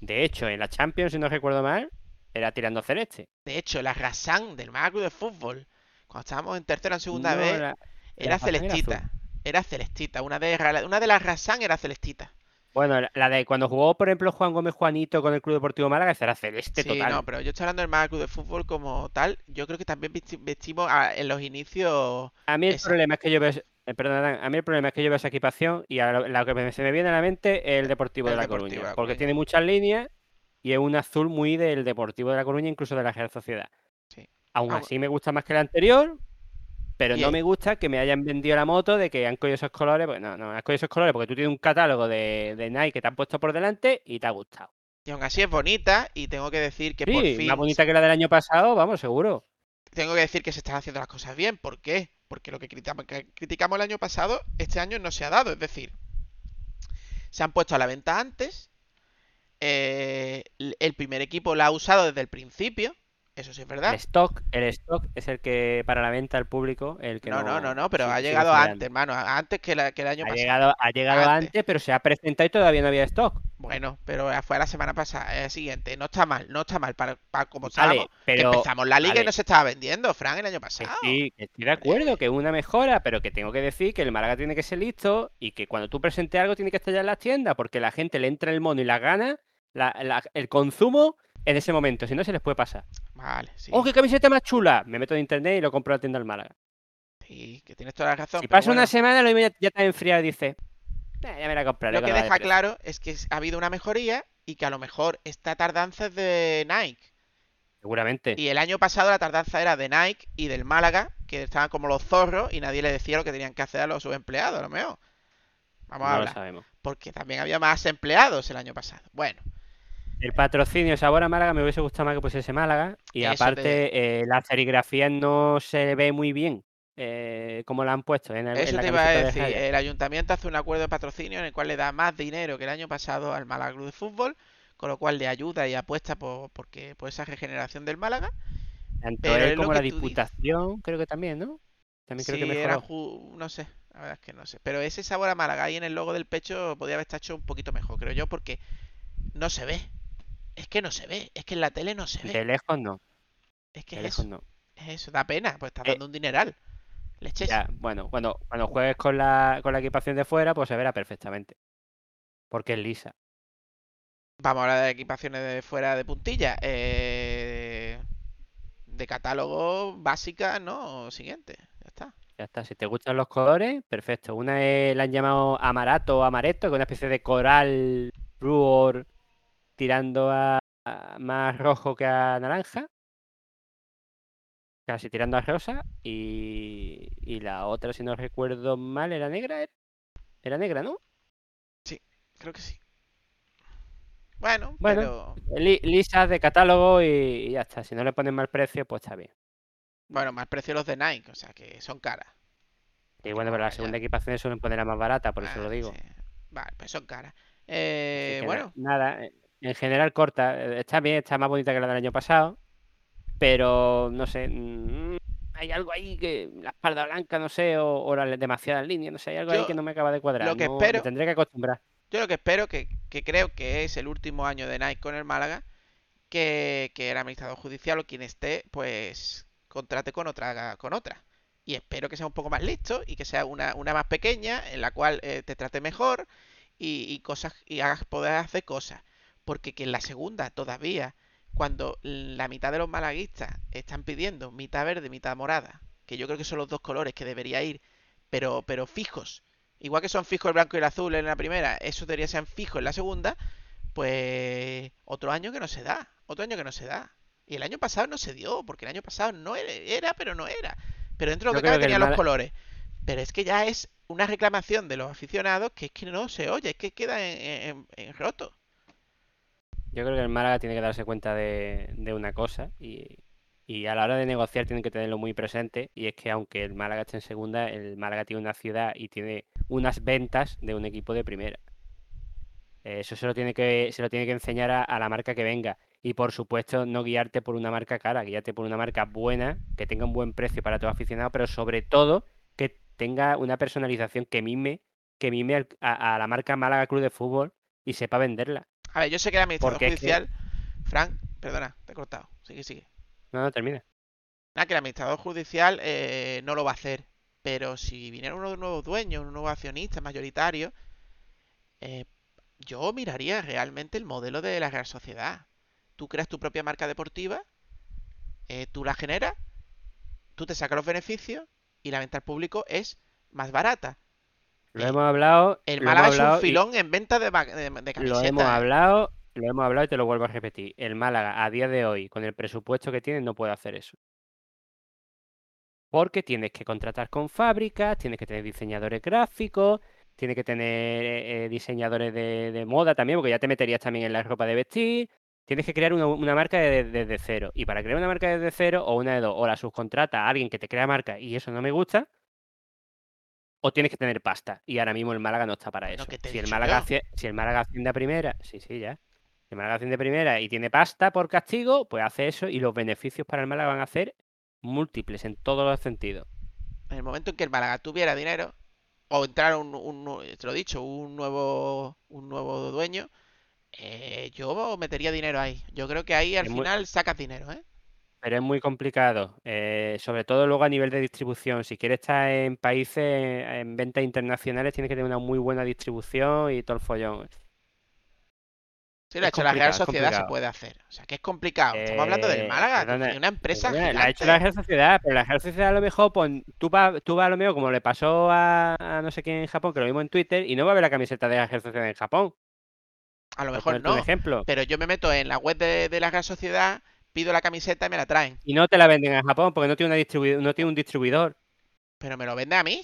De hecho, en la Champions, si no recuerdo mal, era tirando celeste. De hecho, la Rasan del Málaga Club de Fútbol, cuando estábamos en tercera o segunda No, vez, la- era celestita. Era celestita. Una de, una de las Rasan era celestita. Bueno, la- la de cuando jugó, por ejemplo, Juan Gómez Juanito con el Club Deportivo Málaga, esa era celeste Sí, total. no, pero yo estoy hablando del Málaga Club de Fútbol como tal. Yo creo que también vesti- vestimos a- en los inicios. A mí el problema es que yo veo, eh, perdón, a mí el problema es que yo veo esa equipación y a lo, lo que me- se me viene a la mente es el Deportivo El de La Deportivo Coruña, La porque tiene muchas líneas y es un azul muy del Deportivo de La Coruña, incluso de la Real Sociedad. Sí. Aún Ah, así me gusta más que el anterior, pero no me gusta que me hayan vendido la moto de que han cogido esos colores, pues no, no, has cogido esos colores porque tú tienes un catálogo de, de Nike que te han puesto por delante y te ha gustado. Y aún así es bonita. Y tengo que decir que por Sí, fin. más bonita que la del año pasado, vamos, seguro. Tengo que decir que se están haciendo las cosas bien. ¿Por qué? Porque lo que criticamos, el año pasado, este año no se ha dado. Es decir, se han puesto a la venta antes. eh, el primer equipo la ha usado desde el principio. Eso sí es verdad. El stock, el stock es el que para la venta al público, el que No, no, no, no, pero ha llegado antes, hermano. Antes que, la- que el año Ha pasado. llegado, ha llegado Antes. antes, pero se ha presentado y todavía no había stock. Bueno, pero fue la semana pasada, eh, siguiente. No está mal, no está mal. Para, para como Vale, estábamos, pero empezamos la liga y no se estaba vendiendo, Fran, el año pasado. sí, estoy de acuerdo, que es una mejora, pero que tengo que decir que el Málaga tiene que ser listo y que cuando tú presentes algo tiene que estar ya en las tiendas, porque la gente le entra el mono y la gana, la- la- el consumo en ese momento, si no se les puede pasar. Vale, sí. ¡Oh, qué camiseta más chula! Me meto en internet y lo compro en la tienda del Málaga. Sí, que tienes toda la razón. Si pasa una semana, lo mismo ya, has enfriado y dices, "Eh, ya me la compraré. lo que de deja precio". claro es que ha habido una mejoría y que a lo mejor esta tardanza es de Nike. Seguramente. Y el año pasado la tardanza era de Nike y del Málaga, que estaban como los zorros y nadie le decía lo que tenían que hacer a los subempleados, a lo mejor. Vamos a No lo hablar. sabemos. Porque también había más empleados el año pasado. Bueno, El patrocinio Sabor a Málaga me hubiese gustado más que pusiese Málaga. Y Eso aparte, eh, la serigrafía no se ve muy bien eh, como la han puesto en, el, en Eso la te iba a de decir, el ayuntamiento hace un acuerdo de patrocinio en el cual le da más dinero que el año pasado al Málaga Club de Fútbol, con lo cual le ayuda y apuesta por, porque, por esa regeneración del Málaga. Tanto pero él como la dices. Diputación, creo que también, ¿no? También creo Sí, que era mejoró. ju- no sé, la verdad es que no sé. Pero ese sabor a Málaga ahí en el logo del pecho podría haber estado hecho un poquito mejor, creo yo, porque no se ve. Es que no se ve, es que en la tele no se ve. De lejos no, Es que de es lejos eso, no. es eso, da pena, pues estás Eh, dando un dineral. Leches. Ya, bueno, cuando, cuando juegues con la, con la equipación de fuera, pues se verá perfectamente. Porque es lisa. Vamos a hablar de equipaciones de fuera de puntilla. Eh, de catálogo básica, no, siguiente. Ya está. Ya está. Si te gustan los colores, perfecto. Una es, la han llamado Amarato o Amaretto, que es una especie de coral fluor tirando a, a más rojo que a naranja. Casi tirando a rosa. Y, y la otra, si no recuerdo mal, era negra. ¿Era, Era negra, ¿no? Creo que sí. Bueno, Bueno. pero. Li- lisas de catálogo y, y ya está. Si no le ponen mal precio, pues está bien. Bueno, más precio los de Nike, o sea que son caras. Y bueno, pero la ya. segunda equipación suelen ponerla más barata, por eso Ah, lo digo. sí. Vale, pues son caras. Eh, bueno, nada, eh, en general corta. eh, Está bien, está más bonita que la del año pasado. Pero no sé. mm, hay algo ahí que la espalda blanca, no sé, o, o la demasiada línea, no sé, hay algo ahí que no me acaba de cuadrar. lo que no- me espero- tendré que acostumbrar. yo lo que espero, que, que creo que es el último año de Nike con el Málaga, que, que el administrador judicial o quien esté, pues contrate con otra, con otra. Y espero que sea un poco más listo y que sea una, una más pequeña, en la cual eh, te trate mejor y, y cosas y hagas poder hacer cosas. Porque que en la segunda todavía, cuando la mitad de los malaguistas están pidiendo mitad verde, mitad morada, que yo creo que son los dos colores que debería ir, pero, pero fijos. Igual que son fijos el blanco y el azul en la primera, eso debería ser fijo en la segunda, pues otro año que no se da, otro año que no se da. Y el año pasado no se dio, porque el año pasado no era, era, pero no era. Pero dentro de lo que cabe tenía los colores. Pero es que ya es una reclamación de los aficionados que es que no se oye, es que queda en, en- en roto. Yo creo que el Málaga tiene que darse cuenta de, una cosa y, a la hora de negociar tienen que tenerlo muy presente y es que aunque el Málaga esté en segunda, el Málaga tiene una ciudad y tiene unas ventas de un equipo de primera. Eso se lo tiene que, se lo tiene que enseñar a, la marca que venga y por supuesto no guiarte por una marca cara, guiarte por una marca buena, que tenga un buen precio para tus aficionados, pero sobre todo que tenga una personalización que mime, que mime a, a la marca Málaga Club de Fútbol y sepa venderla. A ver, yo sé que el administrador Porque es que- judicial, Frank, perdona, te he cortado, sigue, sigue. No, no, termina. Nada, que el administrador judicial eh, no lo va a hacer. Pero si viniera uno de nuevos dueños, un nuevo accionista mayoritario, eh, yo miraría realmente el modelo de la Real Sociedad. Tú creas tu propia marca deportiva, eh, tú la generas, tú te sacas los beneficios y la venta al público es más barata. Lo hemos hablado. El Málaga es un y filón en venta de, de, de Lo hemos ¿eh? hablado, lo hemos hablado y te lo vuelvo a repetir. El Málaga a día de hoy, con el presupuesto que tiene, no puede hacer eso. Porque tienes que contratar con fábricas, tienes que tener diseñadores gráficos, tienes que tener eh, eh, diseñadores de, de moda también, porque ya te meterías también en la ropa de vestir. Tienes que crear una, una marca de- de- desde cero. Y para crear una marca desde cero, o una de dos, o la subcontrata a alguien que te crea marca y eso no me gusta, o tienes que tener pasta. Y ahora mismo el Málaga no está para eso. Si el Málaga, hace- si el Málaga asciende a primera, sí, sí, ya. Si el Málaga asciende a primera y tiene pasta por castigo, pues hace eso y los beneficios para el Málaga van a ser múltiples en todos los sentidos. En el momento en que el Málaga tuviera dinero, o entrara un, un te lo he dicho, un nuevo, un nuevo dueño, eh, yo metería dinero ahí. Yo creo que ahí al Es muy- final sacas dinero, ¿eh? Pero es muy complicado, eh, sobre todo luego a nivel de distribución. Si quieres estar en países, en ventas internacionales, tienes que tener una muy buena distribución y todo el follón. Sí, lo ha Es hecho la Real Sociedad, se puede hacer. O sea, que es complicado. Estamos hablando del Eh, Málaga, perdona, una empresa Perdona, la ha hecho la. Real Sociedad, pero la Real Sociedad a lo mejor, pues, tú vas tú vas a lo mejor como le pasó a, a no sé quién en Japón, que lo vimos en Twitter, y no va a ver la camiseta de la Real Sociedad en Japón. A lo mejor no, ejemplo. pero yo me meto en la web de, de la Real Sociedad, pido la camiseta y me la traen. Y no te la venden en Japón porque no tiene, una distribu- no tiene un distribuidor. Pero me lo vende a mí.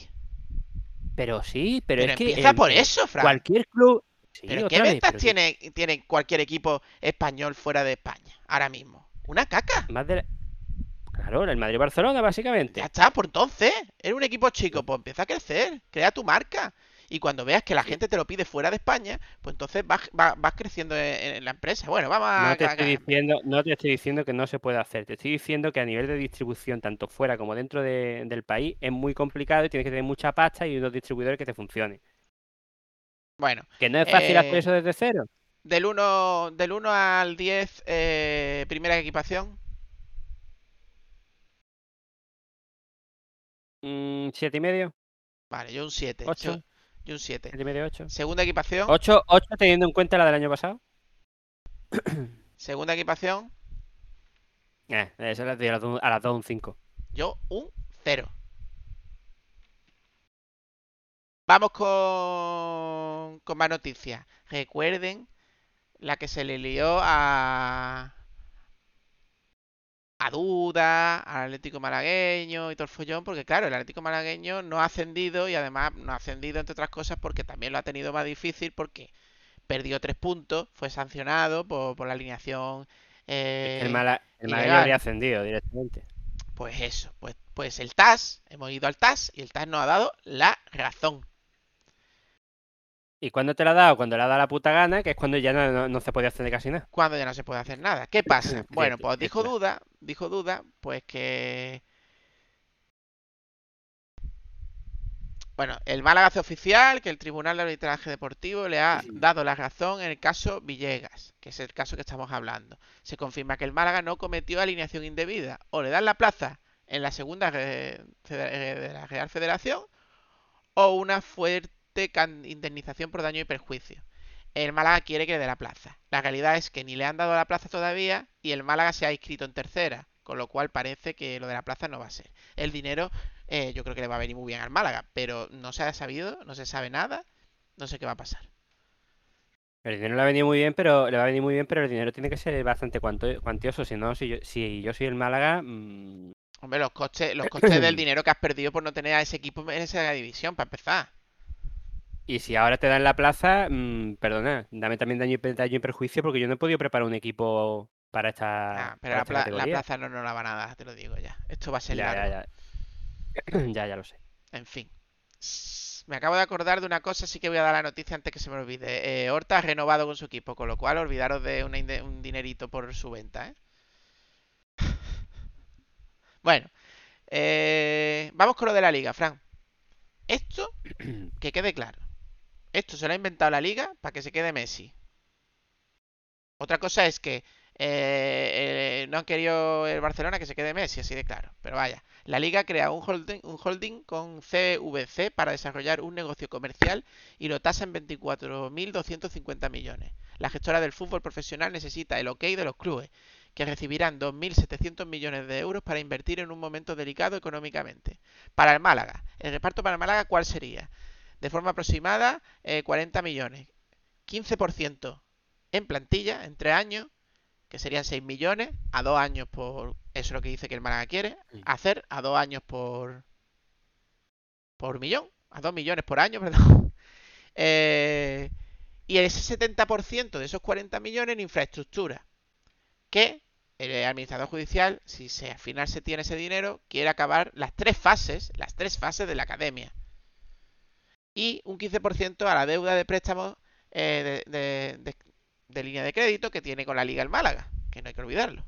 Pero sí, pero, Pero es que empieza por eso, cualquier club. Sí, ¿Pero qué vez, ventas pero tiene, tiene cualquier equipo español fuera de España ahora mismo? Una caca. Más de la- Claro, el Madrid-Barcelona, básicamente. Ya está, por entonces. Eres un equipo chico, pues empieza a crecer. Crea tu marca. Y cuando veas que la gente te lo pide fuera de España, pues entonces vas, vas- vas creciendo en, en la empresa. Bueno, vamos a... No te estoy diciendo, no te estoy diciendo que no se puede hacer, te estoy diciendo que a nivel de distribución, tanto fuera como dentro de- del país, es muy complicado y tienes que tener mucha pasta y unos distribuidores que te funcionen. Bueno, Que no es fácil hacer Eh, eso desde cero. del 1, del 1 al 10, eh, primera equipación. Mm, ¿Siete y medio? Vale, yo un 7. Ocho. Yo, yo un 7. ¿Siete y medio, ocho? Segunda equipación. ¿Ocho, ocho teniendo en cuenta la del año pasado? <coughs> Segunda equipación. Eh, esa la doy a las dos, a las dos un cinco. Yo un 0. Vamos con, con más noticias. Recuerden la que se le lió a a Duda, al Atlético Malagueño y todo el follón, porque claro, el Atlético Malagueño no ha ascendido y además no ha ascendido entre otras cosas porque también lo ha tenido más difícil porque perdió tres puntos, fue sancionado por, por la alineación eh, el Mala, el Malagueño habría ascendido directamente. Pues eso, pues, pues el TAS, hemos ido al TAS y el TAS nos ha dado la razón. ¿Y cuándo te la ha dado? Cuando le ha dado la puta gana, que es cuando ya no, no- no se podía hacer casi nada. Cuando ya no se puede hacer nada. ¿Qué pasa? <laughs> Bueno, pues dijo. Duda, dijo Duda, pues que... Bueno, el Málaga hace oficial que el Tribunal de Arbitraje Deportivo le ha dado la razón en el caso Villegas, que es el caso que estamos hablando. Se confirma que el Málaga no cometió alineación indebida. O le dan la plaza en la segunda de la Real Federación o una fuerte indemnización por daño y perjuicio. El Málaga quiere que le dé la plaza. La realidad es que ni le han dado la plaza todavía y el Málaga se ha inscrito en tercera, con lo cual parece que lo de la plaza no va a ser. El dinero eh, yo creo que le va a venir muy bien al Málaga, pero no se ha sabido, no se sabe nada, no sé qué va a pasar. El dinero le va a venir muy bien, pero le va a venir muy bien, pero el dinero tiene que ser bastante cuantioso. Si no, si yo, si yo soy el Málaga, mm, Hombre, los costes, los costes <coughs> del dinero que has perdido por no tener a ese equipo en esa división, para empezar. Y si ahora te dan la plaza, mm, perdona, dame también daño daño y perjuicio porque yo no he podido preparar un equipo para esta, Ah, pero para la, esta pla- la categoría. plaza no nos la van a dar, te lo digo ya. Esto va a ser Ya, largo. ya, ya. <clears throat> Ya, ya lo sé. En fin. Me acabo de acordar de una cosa, sí que voy a dar la noticia antes que se me olvide. Eh, Horta ha renovado con su equipo, con lo cual olvidaros de una un dinerito por su venta, ¿eh? <laughs> Bueno, eh, vamos con lo de la liga, Fran. Esto, <clears throat> que quede claro. Esto se lo ha inventado la liga para que se quede Messi. Otra cosa es que Eh, eh, no han querido el Barcelona que se quede Messi, así de claro. Pero vaya, la liga crea un holding, un holding con CVC para desarrollar un negocio comercial y lo tasa en 24.250 millones. La gestora del fútbol profesional necesita el ok de los clubes, que recibirán 2.700 millones de euros para invertir en un momento delicado económicamente. Para el Málaga, el reparto para el Málaga, ¿cuál sería? De forma aproximada, eh, 40 millones. 15% en plantilla, en 3 años, que serían 6 millones, a 2 años por... Eso es lo que dice que el Málaga quiere, hacer a 2 años por... por millón, a 2 millones por año, <laughs> perdón. Eh, y ese 70% de esos 40 millones en infraestructura, que el administrador judicial, si se, al final se tiene ese dinero, quiere acabar las tres fases, las tres fases de la academia. Y un 15% a la deuda de préstamos eh, de, de- de- de línea de crédito que tiene con la Liga el Málaga, que no hay que olvidarlo.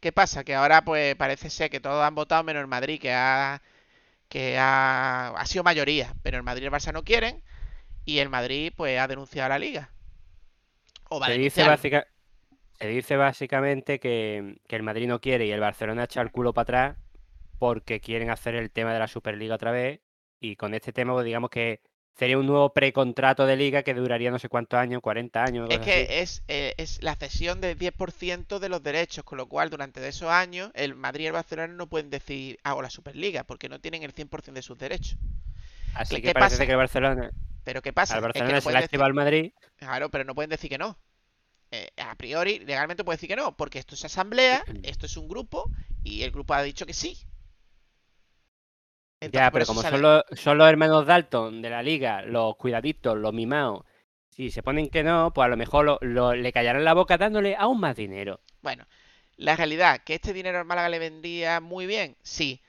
¿Qué pasa? Que ahora pues parece ser que todos han votado menos el Madrid, que ha, que ha, ha sido mayoría, pero el Madrid y el Barça no quieren y el Madrid pues ha denunciado a la Liga. O va a Se dice, básica- se dice básicamente que, que el Madrid no quiere y el Barcelona echa el culo para atrás porque quieren hacer el tema de la Superliga otra vez y con este tema pues, digamos que sería un nuevo precontrato de liga que duraría no sé cuántos años, 40 años, Es así. que es, eh, es la cesión del 10% de los derechos, con lo cual durante esos años el Madrid y el Barcelona no pueden decir hago la Superliga, porque no tienen el 100% de sus derechos. Así ¿qué que parece pasa? que el Barcelona, Pero ¿qué pasa? al Es que Barcelona no se decir, al Madrid claro, pero no pueden decir que no. Eh, a priori, legalmente puede decir que no, porque esto es asamblea, <clears throat> esto es un grupo, y el grupo ha dicho que sí. Entonces, Ya, pero como sale- son los, son los hermanos Dalton de la liga, los cuidaditos, los mimados, si se ponen que no, pues a lo mejor lo- lo- le callarán la boca dándole aún más dinero. Bueno, la realidad, que este dinero al Málaga le vendría muy bien, sí.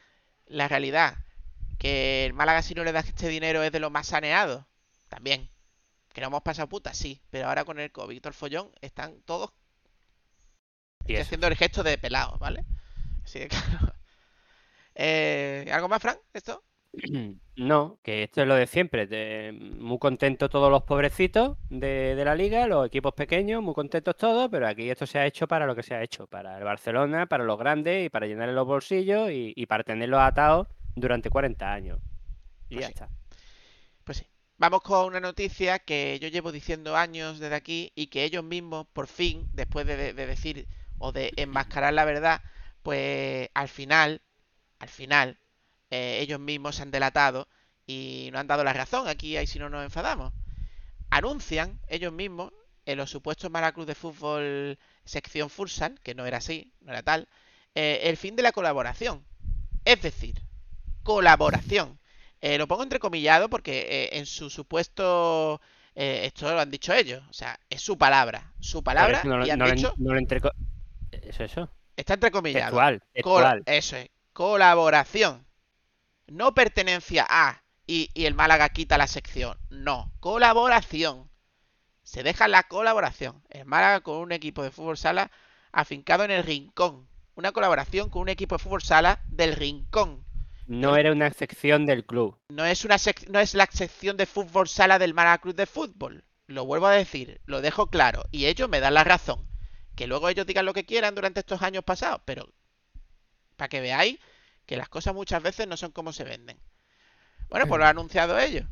La realidad, que el Málaga si no le das este dinero es de lo más saneado, también. Que no hemos pasado puta, sí. Pero ahora con el COVID todo el follón, están todos estoy haciendo el gesto de pelado, ¿vale? Así de <laughs> claro. Eh, ¿algo más, Frank? ¿Esto? <clears throat> No, que esto es lo de siempre. de- muy contentos todos los pobrecitos de, de la liga, los equipos pequeños, muy contentos todos, pero aquí esto se ha hecho para lo que se ha hecho, para el Barcelona, para los grandes y para llenarle los bolsillos y, y para tenerlos atados durante 40 años. Y Pues ya sí. está. Pues sí. Vamos con una noticia que yo llevo diciendo años desde aquí y que ellos mismos, por fin, después de, de- de decir o de enmascarar la verdad, pues al final, al final, eh, ellos mismos se han delatado y no han dado la razón. Aquí ahí si no nos enfadamos. Anuncian ellos mismos en los supuestos Malacruz de fútbol sección Futsal, que no era así, no era tal, eh, el fin de la colaboración. Es decir, colaboración. Eh, lo pongo entrecomillado porque en su supuesto... esto lo han dicho ellos. O sea, es su palabra. Su palabra es no, y han no dicho... no entreco- Eso. Está entrecomillado. Textual, Cola- textual. eso es. Colaboración. No pertenencia a y, y el Málaga quita la sección. No. Colaboración. Se deja la colaboración. El Málaga con un equipo de fútbol sala afincado en el rincón. Una colaboración con un equipo de fútbol sala del rincón. No era una sección del club. No es, una sec- no es la sección de fútbol sala del Málaga Club de Fútbol. Lo vuelvo a decir, lo dejo claro. Y ellos me dan la razón. Que luego ellos digan lo que quieran durante estos años pasados. Pero para que veáis que las cosas muchas veces no son como se venden. Bueno, pues lo han anunciado ellos.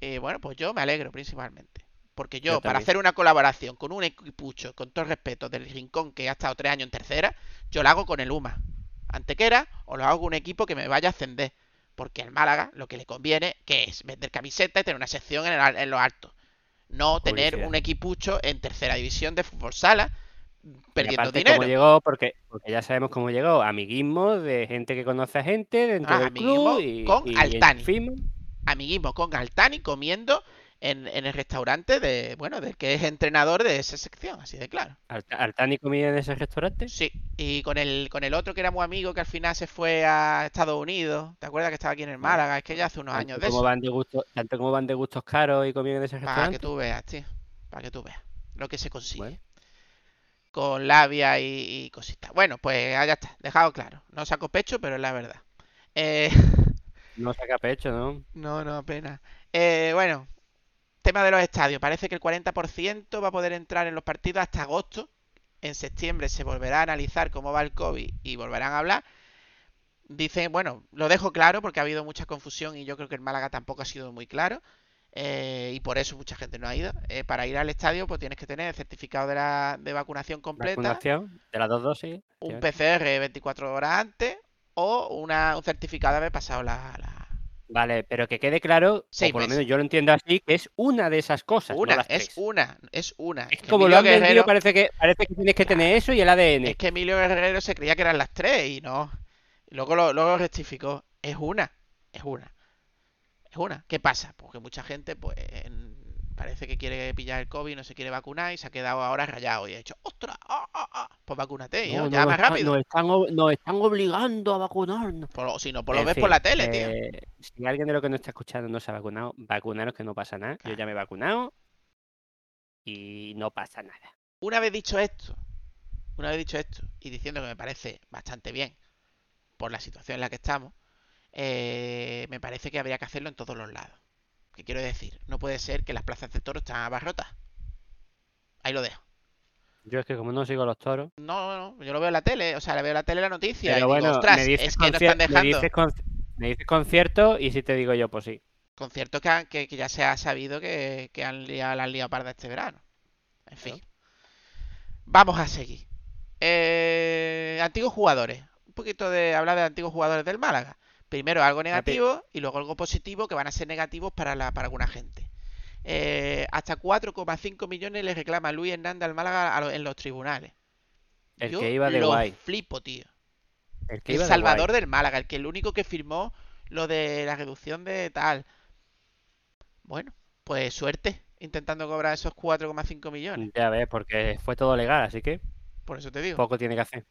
Y bueno, pues yo me alegro principalmente. Porque yo, Yo para hacer una colaboración con un equipucho, con todo el respeto, del Rincón que ha estado tres años en tercera, yo lo hago con el UMA. Antequera, o lo hago con un equipo que me vaya a ascender. Porque al Málaga lo que le conviene, que es vender camisetas y tener una sección en, el en lo alto. No tener un equipucho en tercera división de fútbol sala perdiendo aparte, dinero. cómo llegó, porque, porque ya sabemos cómo llegó. Amiguismo de gente que conoce a gente dentro Ah, del amiguismo club y, con y Altani. amiguismo con Altani comiendo en, en el restaurante de, bueno, del que es entrenador de esa sección, así de claro. Alt- Altani comía en ese restaurante. Sí, y con el, con el otro que era muy amigo que al final se fue a Estados Unidos, ¿te acuerdas que estaba aquí en el Málaga? Es que ya hace unos Tanto años de como eso. van de gusto, tanto como van de gustos caros y comían en ese Para que restaurante. tú veas, tío, para que tú veas lo que se consigue. Bueno. Con labia y, y cositas. Bueno, pues ya está, dejado claro. No saco pecho, pero es la verdad. Eh, <laughs> No saca pecho, ¿no? No, no, apenas. Eh, bueno, tema de los estadios. Parece que el 40% va a poder entrar en los partidos hasta agosto. En septiembre se volverá a analizar cómo va el COVID y volverán a hablar. Dicen, bueno, lo dejo claro porque ha habido mucha confusión y yo creo que el Málaga tampoco ha sido muy claro. Eh, y por eso mucha gente no ha ido. Eh, para ir al estadio, pues tienes que tener el certificado de, la, de vacunación completa, Vacunación de las dos dosis. un. PCR 24 horas antes o una, un certificado de haber pasado la, la- Vale, pero que quede claro, o por lo menos yo lo entiendo así, que es una de esas cosas, no Una, las es tres. una, es una. Es que como Emilio lo han Guerrero- parece que, parece que tienes que tener eso y el ADN. Es que Emilio Guerrero se creía que eran las tres y no. Y luego lo, luego lo rectificó. Es una. Es una. Es una. ¿Qué pasa? Porque mucha gente, pues, parece que quiere pillar el COVID, no se quiere vacunar y se ha quedado ahora rayado y ha dicho, ¡ostras! ¡Ah, ah, ah! Pues vacúnate, No, ya nos más rápido. Nos están, ob- nos están obligando a vacunarnos. Por si no, pues lo ves fin, por la tele, tío. eh, Si alguien de lo que nos está escuchando no se ha vacunado, vacunaros que no pasa nada. Yo Claro. ya me he vacunado y no pasa nada. Una vez dicho esto, una vez dicho esto, y diciendo que me parece bastante bien por la situación en la que estamos, eh, me parece que habría que hacerlo en todos los lados. ¿Qué quiero decir? No puede ser que las plazas de toros están abarrotas. Ahí lo dejo. Yo es que como no sigo los toros, No, no, no, yo lo veo en la tele, o sea, le veo en la tele la noticia pero y bueno, digo, ostras, me dices, es que no me dices con- me dices concierto y si te digo yo, pues sí. conciertos que, han- que, que ya se ha sabido que, que han liado, la han liado parda este verano. En fin. Vamos a seguir. Eh, antiguos jugadores. Un poquito de hablar de antiguos jugadores del Málaga. Primero algo negativo y luego algo positivo que van a ser negativos para, la, para alguna gente. Eh, hasta 4,5 millones le reclama Luis Hernández al Málaga a lo- en los tribunales. El Yo que iba de lo guay. flipo, tío. El que El iba salvador del Málaga, el que el único que firmó lo de la reducción de tal. Bueno, pues suerte intentando cobrar esos 4,5 millones. Ya ves, porque fue todo legal, así que Por eso te digo. poco tiene que hacer.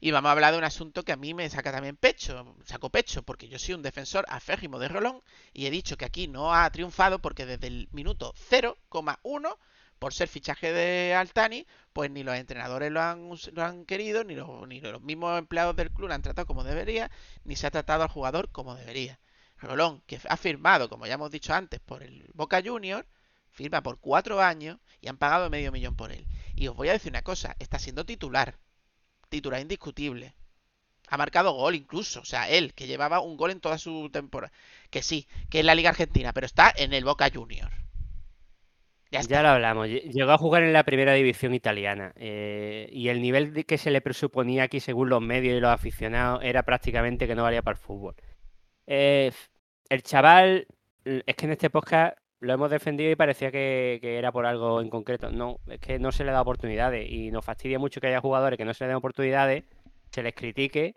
Y vamos a hablar de un asunto que a mí me saca también pecho, saco pecho, porque yo soy un defensor aférrimo de Rolón y he dicho que aquí no ha triunfado porque desde el minuto 0,1, por ser fichaje de Altani, pues ni los entrenadores lo han, lo han querido, ni los, ni los mismos empleados del club lo han tratado como debería, ni se ha tratado al jugador como debería. Rolón, que ha firmado, como ya hemos dicho antes, por el Boca Junior, firma por cuatro años y han pagado medio millón por él. Y os voy a decir una cosa, está siendo titular titular indiscutible. Ha marcado gol incluso. O sea, él, que llevaba un gol en toda su temporada. Que sí, que es la Liga Argentina, pero está en el Boca Junior. Ya lo hablamos. lle- Llegó a jugar en la primera división italiana eh, y el nivel que se le presuponía aquí, según los medios y los aficionados, era prácticamente que no valía para el fútbol. Eh, el chaval, es que en este podcast lo hemos defendido y parecía que, que era por algo en concreto. No, es que no se le da oportunidades y nos fastidia mucho que haya jugadores que no se le den oportunidades, se les critique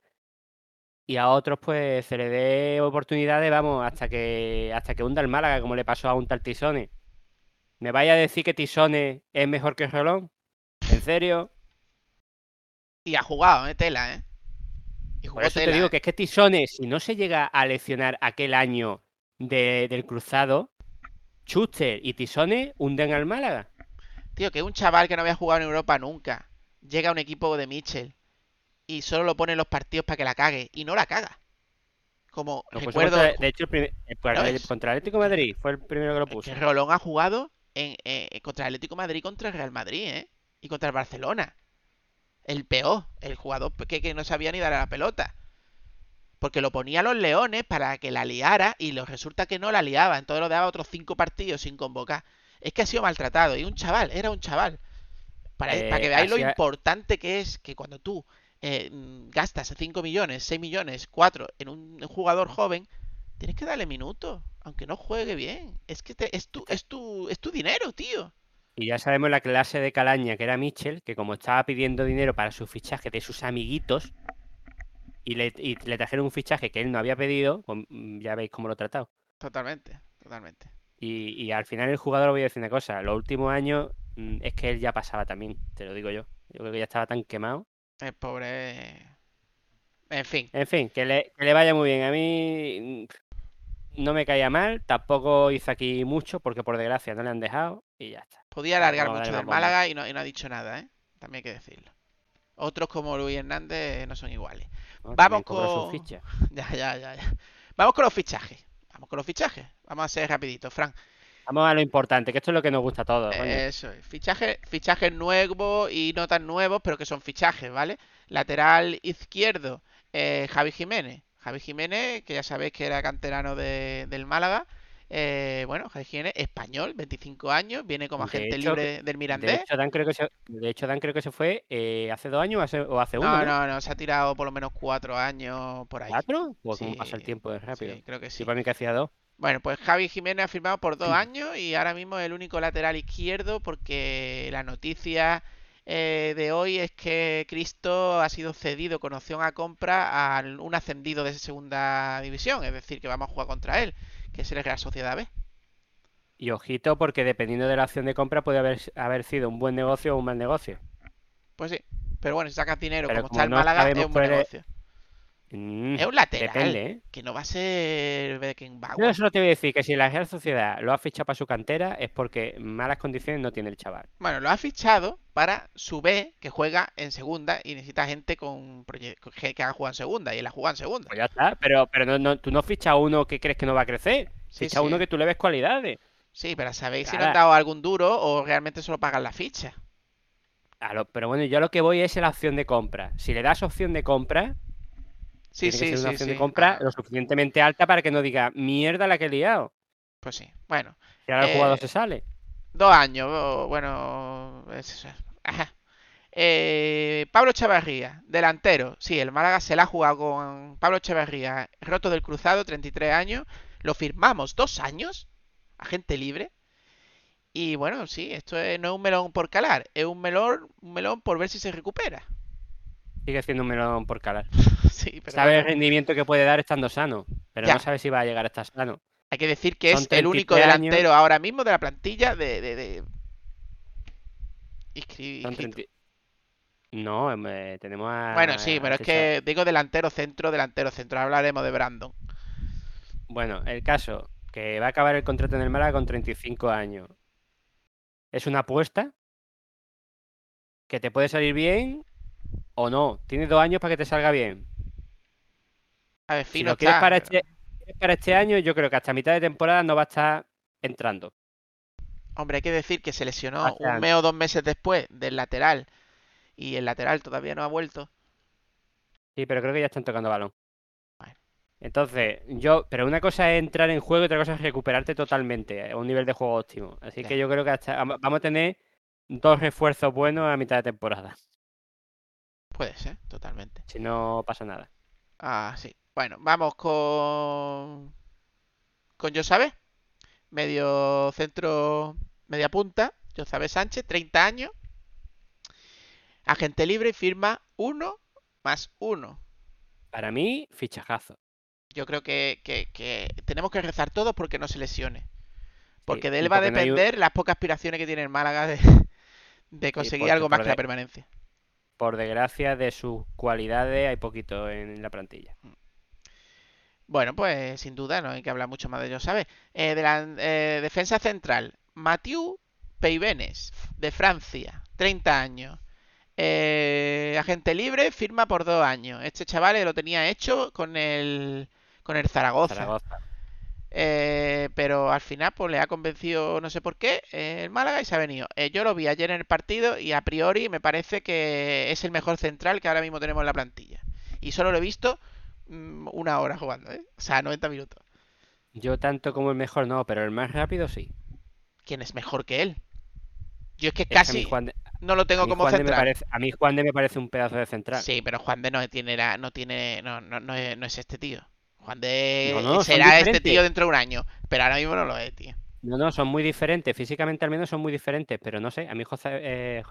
y a otros pues se le dé oportunidades, vamos, hasta que hasta que hunda el Málaga, como le pasó a un tal Tisone. ¿Me vaya a decir que Tisone es mejor que Rolón? ¿En serio? Y ha jugado, ¿eh? Tela, ¿eh? Y jugó Por eso te digo ¿eh? que es que Tisone, si no se llega a leccionar aquel año de- del cruzado, Schuster y Tisone hunden al Málaga. Tío, que un chaval que no había jugado en Europa nunca llega a un equipo de Mitchell y solo lo pone en los partidos para que la cague. Y no la caga. Como recuerdo contra- de hecho, el primer- el- ¿No el- ves? contra el Atlético de Madrid fue el primero que lo es puso. que Rolón ha jugado en, eh, contra el Atlético de Madrid, contra el Real Madrid, ¿eh? Y contra el Barcelona. El peor, el jugador que, que no sabía ni dar a la pelota. Porque lo ponía a los leones para que la liara y lo, resulta que no la liaba. Entonces lo daba otros cinco partidos sin convocar. Es que ha sido maltratado. Y un chaval, era un chaval. Para, Eh, para que veáis lo importante que es que cuando tú eh, gastas 5 millones, 6 millones, 4 en un jugador joven, tienes que darle minutos, aunque no juegue bien. Es que te- es, tu, es, tu, es tu dinero, tío. Y ya sabemos la clase de calaña que era Mitchell, que como estaba pidiendo dinero para su fichaje de sus amiguitos, y le, y le trajeron un fichaje que él no había pedido, pues, ya veis cómo lo he tratado. Totalmente, totalmente. Y, y al final el jugador, voy a decir una cosa, los últimos años mm, es que él ya pasaba también, te lo digo yo. Yo creo que ya estaba tan quemado. El pobre... En fin, En fin, que le, que le vaya muy bien. A mí mm, no me caía mal, tampoco hizo aquí mucho, porque por desgracia no le han dejado, y ya está. podía alargar no, mucho del. Málaga y no, y no ha dicho nada, ¿eh? También hay que decirlo. Otros como Luis Hernández no son iguales. ¿no? Vamos con-. <laughs> Ya, ya, ya, ya. Vamos con los fichajes. Vamos con los fichajes. Vamos a ser rapidito, Fran. Vamos a lo importante, que esto es lo que nos gusta a todos. Eso es. Fichaje, fichajes nuevos y no tan nuevos, pero que son fichajes, ¿vale? Lateral izquierdo, eh, Javi Jiménez. Javi Jiménez, que ya sabéis que era canterano de- del Málaga. Eh, bueno, Jiménez, español, 25 años, viene como De agente hecho, libre del De Mirandés. hecho, Dan creo que se, de hecho, Dan creo que se fue eh, hace dos años o hace, o hace uno, No, ¿no? no, se ha tirado por lo menos cuatro años por ahí. ¿Cuatro? O cómo pasa el Sí, tiempo de rápido. Sí, creo que Sí, sí. para mí que hacía dos. Bueno, pues Javi Jiménez ha firmado por dos años y ahora mismo es el único lateral izquierdo porque la noticia eh, de hoy es que Cristo ha sido cedido con opción a compra a un ascendido de segunda división, es decir, que vamos a jugar contra él, que es el Real Sociedad B. Y ojito, porque dependiendo de la acción de compra puede haber, haber sido un buen negocio o un mal negocio. Pues sí, pero bueno, si sacas dinero Pero como como está el no Málaga, es un buen negocio. Mm, Es un lateral, depende, ¿eh? que no va a ser Yo Beckenbauer. solo te voy a decir que si la Real Sociedad lo ha fichado para su cantera es porque malas condiciones no tiene el chaval. Bueno, lo ha fichado para su B, que juega en segunda y necesita gente con que haga jugar en segunda, y él ha jugado en segunda. Pues ya está, pero, pero no, no- tú no fichas a uno que crees que no va a crecer. Sí, Ficha a uno sí. que tú le ves cualidades. Sí, pero ¿sabéis si le han dado algún duro o realmente solo pagan la ficha? Lo- pero bueno, yo lo que voy es la opción de compra. Si le das opción de compra, Sí, tiene que sí, ser una sí, opción sí. de compra lo suficientemente alta para que no diga mierda la que he liado. pues sí. Bueno, Y ahora el jugador Eh, se sale. dos años. Bueno, es. Ajá. Eh, Pablo Chavarría, delantero. Sí, el Málaga se la ha jugado con Pablo Chavarría, roto del cruzado, 33 años. Lo firmamos dos años, agente libre. Y bueno, sí, esto es- no es un melón por calar, es un melón, un melón por ver si se recupera. Sigue siendo un melón por calar. <laughs> Sí, pero Sabe el rendimiento que puede dar estando sano, pero Ya. no sabe si va a llegar a estar sano. hay que decir que son es el único 33 años. delantero ahora mismo de la plantilla de... de, de... inscri- Son inscrito. 30 No, em, eh, tenemos a. Bueno, sí, pero es que digo delantero centro, delantero centro. Hablaremos de Brandon. Bueno, el caso, que va a acabar el contrato en el Málaga con 35 años. Es una apuesta que te puede salir bien o no. Tienes dos años para que te salga bien. A ver, Si fino lo quieres está, para pero- este, para este año, yo creo que hasta mitad de temporada no va a estar entrando. Hombre, hay que decir que se lesionó un mes o dos meses después del lateral. Y el lateral todavía no ha vuelto. Sí, pero creo que ya están tocando balón. Bueno. Entonces, yo, pero una cosa es entrar en juego y otra cosa es recuperarte totalmente a un nivel de juego óptimo. Así que yo creo que hasta vamos a tener dos refuerzos buenos a mitad de temporada. Puede ser, totalmente. Si no pasa nada. Ah, sí. Bueno, vamos con. Con Josabe. Medio centro. Media punta. Josabe Sánchez, 30 años. Agente libre firma 1 más 1. Para mí, fichajazo. Yo creo que, que- que tenemos que rezar todos porque no se lesione. Porque de y él va a no hay depender las pocas aspiraciones que tiene el Málaga de, de conseguir algo más que la de- permanencia. Por desgracia, de sus cualidades hay poquito en la plantilla. Bueno, pues sin duda no hay que hablar mucho más de ello, ¿sabes? Eh, de la eh, defensa central, Mathieu Peibenes, de Francia, 30 años. Eh, agente libre, firma por dos años. Este chaval lo tenía hecho con el, con el Zaragoza. Zaragoza. Eh, pero al final pues le ha convencido no sé por qué eh, el Málaga y se ha venido. Eh, yo lo vi ayer en el partido y a priori me parece que es el mejor central que ahora mismo tenemos en la plantilla. Y solo lo he visto mm, una hora jugando, ¿eh? O sea, 90 minutos. Yo tanto como el mejor no, pero el más rápido sí. ¿Quién es mejor que él? Yo es que Es casi de, no lo tengo como Juan central. parece, a mí Juan de me parece un pedazo de central. Sí, pero Juan de no tiene la- no tiene no, no, no es, no es este tío. Juan de No, no, son será este tío dentro de un año, pero ahora mismo no lo es, tío. No, no, son muy diferentes. Físicamente al menos son muy diferentes, pero no sé. A mí José, eh,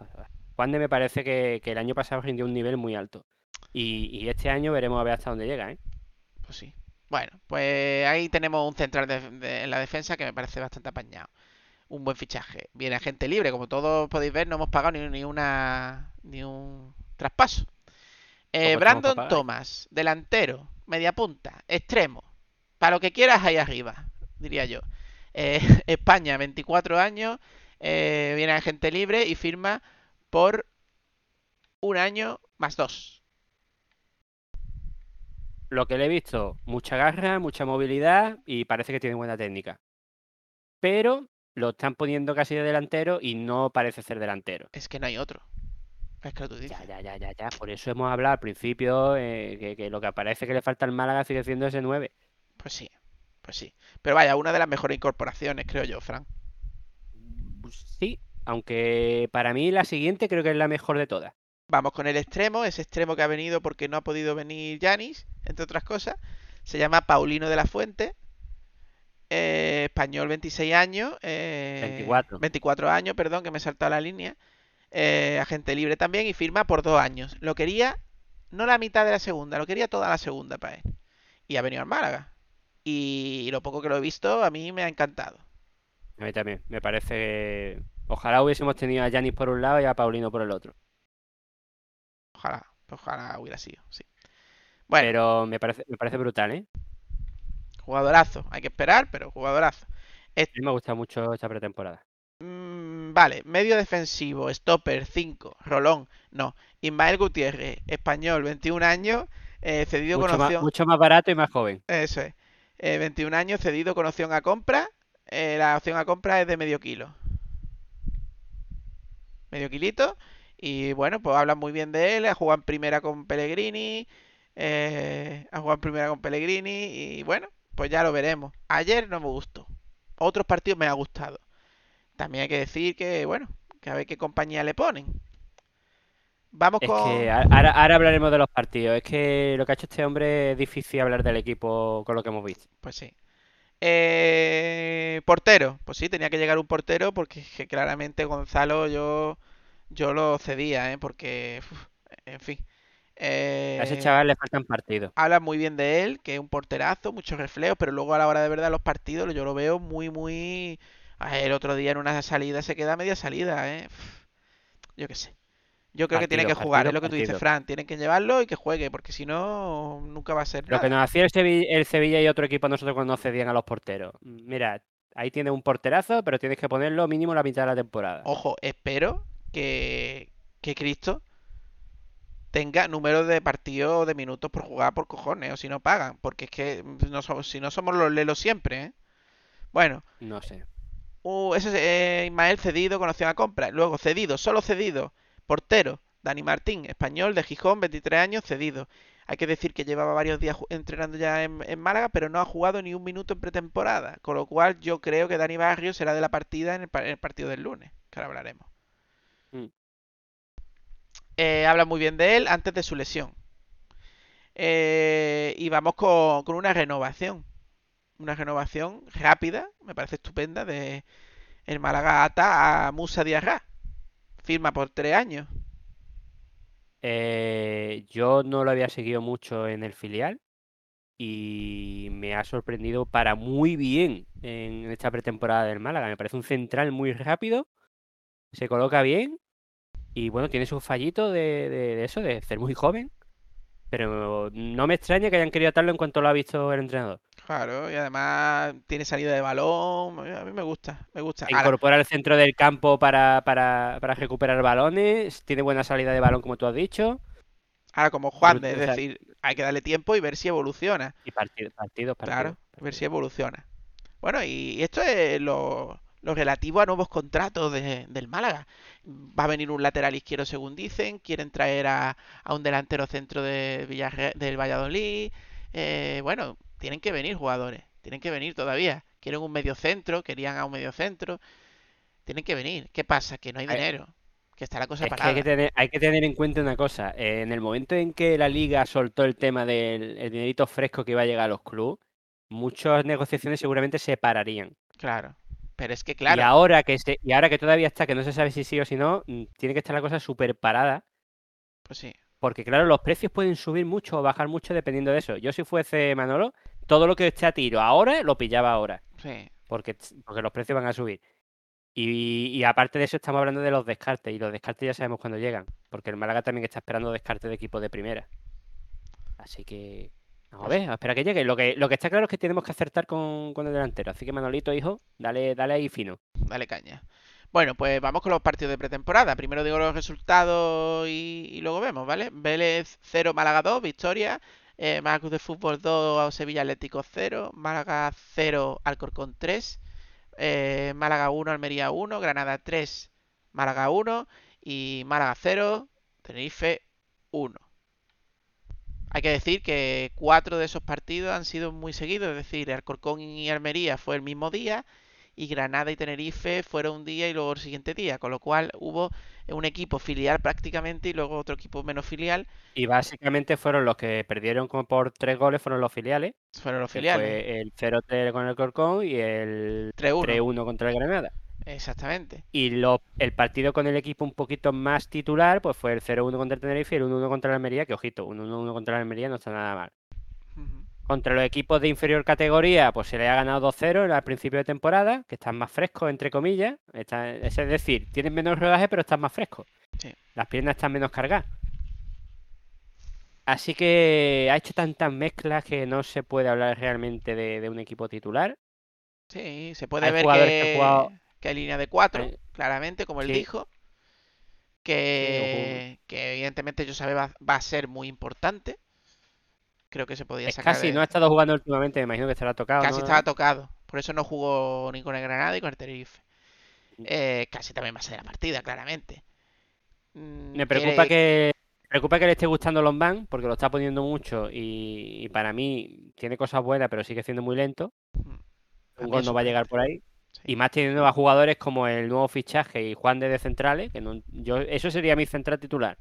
Juan de me parece que, que el año pasado rindió un nivel muy alto. Y, y este año veremos a ver hasta dónde llega, ¿eh? Pues sí. Bueno, pues ahí tenemos un central de- de- en la defensa que me parece bastante apañado. Un buen fichaje. Viene agente libre, como todos podéis ver, no hemos pagado ni, ni una ni un traspaso. Eh, Brandon. Thomas, delantero, media punta, extremo. Para lo que quieras ahí arriba, diría yo. Eh, <laughs> España, 24 años, eh, viene agente libre y firma por un año más dos. Lo que le he visto, mucha garra, mucha movilidad y parece que tiene buena técnica. Pero lo están poniendo casi de delantero y no parece ser delantero. Es que no hay otro. Es que lo tú dices. Ya, ya, ya, ya, ya. Por eso hemos hablado al principio eh, que, que lo que parece que le falta al Málaga sigue siendo ese 9. Pues sí, pues sí. Pero vaya, una de las mejores incorporaciones, creo yo, Fran. Pues Sí, aunque para mí la siguiente creo que es la mejor de todas. Vamos con el extremo, ese extremo que ha venido porque no ha podido venir Yanis, entre otras cosas. Se llama Paulino de la Fuente. eh, español, 26 años. eh, 24. 24 años, perdón, que me he saltado la línea. Eh, agente libre también y firma por dos años. Lo quería, no la mitad de la segunda, lo quería toda la segunda para él. Y ha venido al Málaga. Y lo poco que lo he visto, a mí me ha encantado. A mí también. Me parece que ojalá hubiésemos tenido a Yanis por un lado y a Paulino por el otro. Ojalá, ojalá hubiera sido, sí. Bueno, Pero me parece, me parece brutal, ¿eh? jugadorazo. Hay que esperar, pero jugadorazo. A mí me gusta mucho esta pretemporada. Vale, medio defensivo, stopper 5, Rolón, no. Ismael Gutiérrez, español, 21 años, eh, cedido Mucho con más, opción. mucho más barato y más joven. Eso es. Eh, 21 años, cedido con opción a compra. Eh, la opción a compra es de medio kilo. Medio kilito. Y bueno, pues hablan muy bien de él. Ha jugado en primera con Pellegrini. eh, ha jugado en primera con Pellegrini. Y bueno, pues ya lo veremos. Ayer no me gustó. Otros partidos me ha gustado. También hay que decir que, bueno, que a ver qué compañía le ponen. Vamos Es con. que ahora, ahora hablaremos de los partidos. Es que lo que ha hecho este hombre es difícil hablar del equipo con lo que hemos visto. Pues sí. Eh, portero. Pues sí, tenía que llegar un portero porque que claramente Gonzalo yo, yo lo cedía, ¿eh? Porque, uf, en fin. A ese Eh, chaval le faltan partidos. hablan muy bien de él, que es un porterazo, muchos reflejos, pero luego a la hora de verdad los partidos yo lo veo muy, muy... Ah, El otro día en una salida se queda media salida, ¿eh? Yo qué sé. Yo creo que tiene que Partido, jugar, es lo que tú dices. Fran. Tienen que llevarlo y que juegue, porque si no, nunca va a ser Lo nada. que nos hacía el Sevilla, el Sevilla y otro equipo a nosotros cuando cedían a los porteros. Mira, ahí tienes un porterazo, pero tienes que ponerlo mínimo la mitad de la temporada. Ojo, espero que, que Cristo tenga número de partidos de minutos por jugar por cojones, o si no pagan, porque es que no somos, si no somos los lelos siempre, ¿eh? Bueno, No sé. Uh, ese es eh, Ismael cedido con opción a compra. Luego cedido, solo cedido, portero, Dani Martín, español de Gijón, 23 años, cedido. Hay que decir que llevaba varios días entrenando ya en, en Málaga, pero no ha jugado ni un minuto en pretemporada. Con lo cual yo creo que Dani Barrio será de la partida en el, en el partido del lunes, que ahora hablaremos. Mm. Eh, habla muy bien de él antes de su lesión. Eh, y vamos con, con una renovación. Una renovación rápida, me parece estupenda, de el Málaga ata a Musa Diarra. Firma por tres años. Eh, yo no lo había seguido mucho en el filial y me ha sorprendido para muy bien en esta pretemporada del Málaga. Me parece un central muy rápido, se coloca bien y bueno, tiene sus fallitos de, de- de eso, de ser muy joven. Pero no me extraña que hayan querido atarlo en cuanto lo ha visto el entrenador. Claro, y además tiene salida de balón. A mí me gusta, me gusta. Ahora, Incorpora el centro del campo para, para, para recuperar balones, tiene buena salida de balón, como tú has dicho, ahora como Juan, es decir, hay que darle tiempo y ver si evoluciona. y partidos, partidos, Claro, partidos, ver si evoluciona. Bueno, y esto es lo, lo relativo a nuevos contratos de- del Málaga. Va a venir un lateral izquierdo, según dicen. Quieren traer a, a un delantero centro de Villarre- del Valladolid. Eh, bueno, tienen que venir jugadores. Tienen que venir todavía. Quieren un medio centro, querían a un medio centro. Tienen que venir. ¿Qué pasa? Que no hay Ay, dinero. Que está la cosa Es que hay parada. que tener, hay que tener en cuenta una cosa. eh, en el momento en que la liga soltó el tema del el dinerito fresco que iba a llegar a los clubes, muchas negociaciones seguramente se pararían. Claro. Pero es que, Y claro, ahora que se, y ahora que todavía está, que no se sabe si sí o si no, mm, tiene que estar la cosa súper parada. pues sí. Porque claro, los precios pueden subir mucho o bajar mucho dependiendo de eso. Yo si fuese Manolo, todo lo que esté a tiro ahora, lo pillaba ahora. Sí. Porque, porque los precios van a subir. Y, y aparte de eso, estamos hablando de los descartes. Y los descartes ya sabemos cuándo llegan. Porque el Málaga también está esperando descartes de equipos de primera. Así que. Vamos a ver, a esperar a que llegue. Lo que, lo que está claro es que tenemos que acertar con, con el delantero. Así que Manolito, hijo, dale, dale ahí fino. Dale caña. Bueno, pues vamos con los partidos de pretemporada. Primero digo los resultados y, y luego vemos, ¿vale? Vélez 0, Málaga 2, victoria. Eh, Málaga de Fútbol 2, Sevilla Atlético 0. Málaga 0, Alcorcón 3. eh, Málaga 1, Almería 1, Granada 3, Málaga 1 y Málaga 0, Tenerife 1. Hay que decir que cuatro de esos partidos han sido muy seguidos, es decir, Alcorcón y Almería fue el mismo día y Granada y Tenerife fueron un día y luego el siguiente día, con lo cual hubo un equipo filial prácticamente y luego otro equipo menos filial, Y básicamente fueron los que perdieron como por tres goles, fueron los filiales. fueron los filiales. fue el 0-3 con el Corcón y el 3-1. 3-1 contra el Granada. Exactamente. Y lo- el partido con el equipo un poquito más titular, pues fue el 0-1 contra el Tenerife y el 1-1 contra el Almería, que ojito, un 1-1 contra el Almería no está nada mal. Contra los equipos de inferior categoría, pues se le ha ganado 2-0 al principio de temporada, que están más frescos, entre comillas. Es decir, tienen menos rodaje, pero están más frescos. Sí. Las piernas están menos cargadas. Así que ha hecho tantas mezclas que no se puede hablar realmente de, de un equipo titular. Sí, se puede Hay ver que que, jugado- que hay línea de cuatro, claramente, como él Sí. dijo. Que, que evidentemente yo sabe va, va a ser muy importante. Creo que se podía Es sacar casi, de- no ha estado jugando últimamente, me imagino que estará tocado. Casi ¿no? estaba tocado. Por eso no jugó ni con el Granada ni con el Tenerife. Mm. Eh, casi también va a ser la partida, claramente. Mm, Me preocupa que, me preocupa que le esté gustando Lombán, porque lo está poniendo mucho y, y para mí tiene cosas buenas, pero sigue siendo muy lento. Mm, Un gol no va a llegar por ahí. Sí. Y más teniendo a jugadores como el nuevo fichaje y Juan de, de centrales, que no, yo, eso sería mi central titular.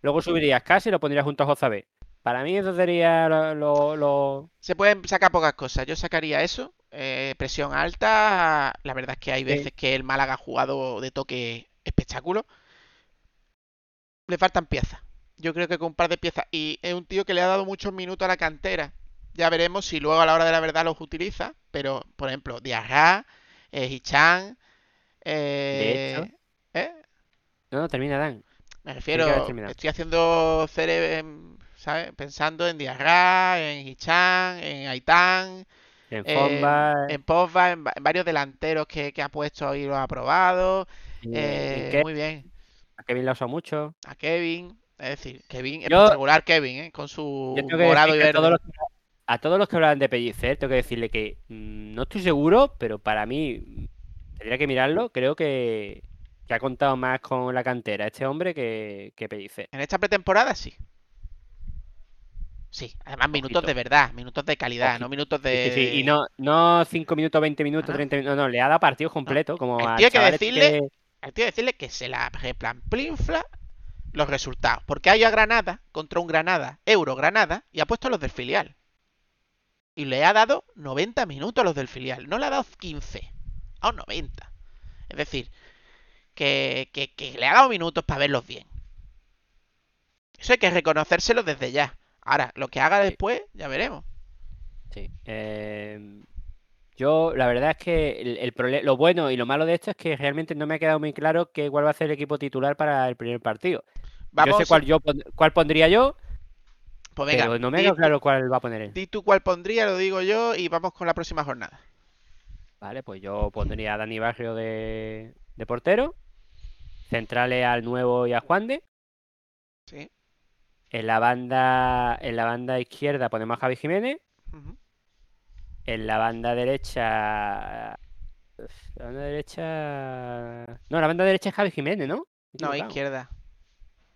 Luego subirías casi y lo pondrías junto a Jozabé. Para mí eso sería lo, lo- lo- Se pueden sacar pocas cosas. Yo sacaría eso. eh, presión alta. La verdad es que hay Sí. veces que el Málaga ha jugado de toque espectáculo. Le faltan piezas. Yo creo que con un par de piezas. Y es un tío que le ha dado muchos minutos a la cantera. Ya veremos si luego a la hora de la verdad los utiliza. Pero, por ejemplo, Diarra, eh, Hichan. eh, hecho, ¿eh? No, no, termina Dan. Me refiero, estoy haciendo cere- em, ¿sabes? Pensando en Diarra, en Hichan, en Aitán, En Fomba, en Pogba, en, va- en varios delanteros que, que ha puesto y lo ha probado. eh, muy bien. a Kevin lo ha usado mucho. A Kevin, es decir, Kevin, Yo- espectacular Kevin, ¿eh? Con su morado y que a todos verde. los que, a todos los que hablan de Pellicer, tengo que decirle que mm, no estoy seguro, pero para mí mm, tendría que mirarlo. Creo que, que ha contado más con la cantera este hombre que, que Pellicer. En esta pretemporada sí. Sí, además minutos de verdad, minutos de calidad, no minutos de... sí, sí, Y no, no 5 minutos, 20 minutos, Ajá. 30 minutos. No, no, le ha dado partidos completos. Como El al tío que este decirle- que- Al tío decirle que se la replanplinfla los resultados. Porque hay a Granada contra un Granada, Euro Granada, y ha puesto a los del filial. Y le ha dado 90 minutos a los del filial. No le ha dado 15. A un 90. Es decir, que, que, que le ha dado minutos para verlos bien. Eso hay que reconocérselo desde ya. Ahora, lo que haga después, ya veremos. Sí. eh, yo, la verdad es que el, el lo bueno y lo malo de esto es que realmente no me ha quedado muy claro que cuál va a ser el equipo titular para el primer partido. Vamos, Yo sé cuál, yo cuál pondría yo, pues venga, pero no me quedado claro cuál va a poner él. di tú cuál pondría, lo digo yo, y vamos con la próxima jornada. Vale, pues yo pondría a Dani Barrio de, de portero, centrales al nuevo y a Juan de. Sí. En la banda, en la banda izquierda ponemos a Javi Jiménez. En la banda derecha. La banda derecha. No, la banda derecha es Javi Jiménez, ¿no? No, izquierda.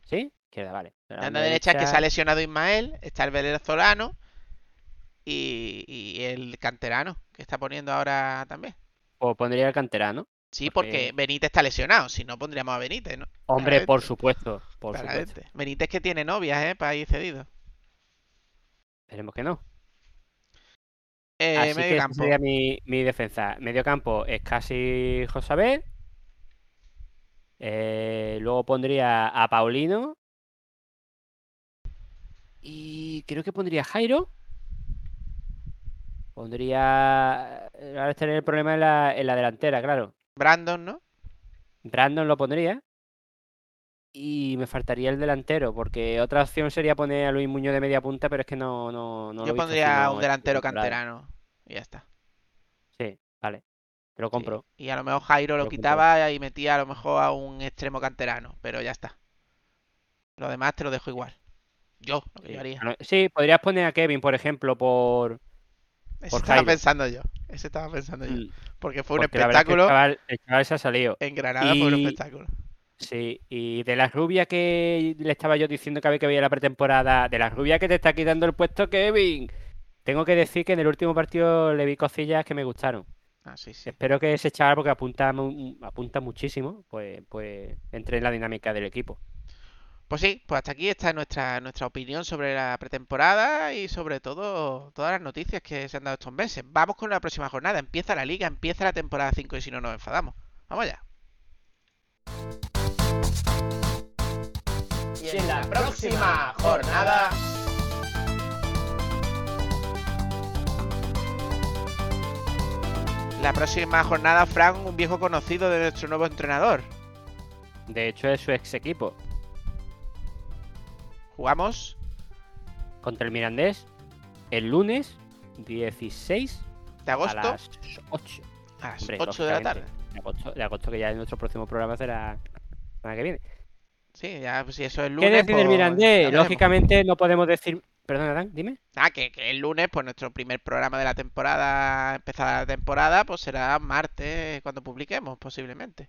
¿Sí? Izquierda, vale. La La banda derecha es que se ha lesionado Ismael, está el venezolano y, y el canterano que está poniendo ahora también. O pondría el canterano. Sí, Porque- porque Benítez está lesionado, si no pondríamos a Benítez, ¿no? Hombre, por supuesto. Por supuesto. Benítez que tiene novias, ¿eh? Para ir cedido. Esperemos que no. Eh, Así medio que campo. sería mi, mi defensa. Medio campo es casi Josabé. Eh, luego pondría a Paulino. Y creo que pondría a Jairo. Pondría. Ahora estaría el problema en la, en la delantera, claro. Brandon, ¿no? Brandon lo pondría. Y me faltaría el delantero, porque otra opción sería poner a Luis Muñoz de media punta, pero es que no, no, no Yo pondría un delantero canterano. Y ya está. Sí, vale. Te lo Sí. compro. Y a lo mejor Jairo lo Lo compro. quitaba y metía a lo mejor a un extremo canterano. Pero ya está. Lo demás te lo dejo igual. Yo, lo que Sí. yo haría. Sí, podrías poner a Kevin, por ejemplo, por. Eso estaba Jairo. pensando yo. Ese estaba pensando yo. Mm, Porque fue un porque verdad es que el espectáculo. chaval, el chaval se ha salido. En Granada fue un espectáculo. Sí, y de la rubia que le estaba yo diciendo que había que ver la pretemporada, de la rubia que te está quitando el puesto, Kevin. Tengo que decir que en el último partido le vi cosillas que me gustaron. Ah, sí, sí. Espero que ese chaval, porque apunta, apunta muchísimo, pues, pues entre en la dinámica del equipo. Pues sí, pues hasta aquí está nuestra, nuestra opinión sobre la pretemporada y sobre todo todas las noticias que se han dado estos meses. Vamos con la próxima jornada. Empieza la liga, empieza la temporada 5 y si no nos enfadamos. Vamos allá. Y en la próxima jornada... La próxima jornada, Fran, un viejo conocido de nuestro nuevo entrenador. De hecho, es su ex equipo. Jugamos Contra el Mirandés, el lunes 16 de a agosto las 8. a las Hombre, 8 de la tarde. De agosto, de agosto, que ya en nuestro próximo programa será la semana que viene. Sí, ya pues, si eso es ¿Qué lunes. decide el pues, Mirandés? ya veremos. Lógicamente no podemos decir. Perdona, Dan, dime. Ah, que, que el lunes, pues nuestro primer programa de la temporada, empezada la temporada, pues será martes cuando publiquemos, posiblemente.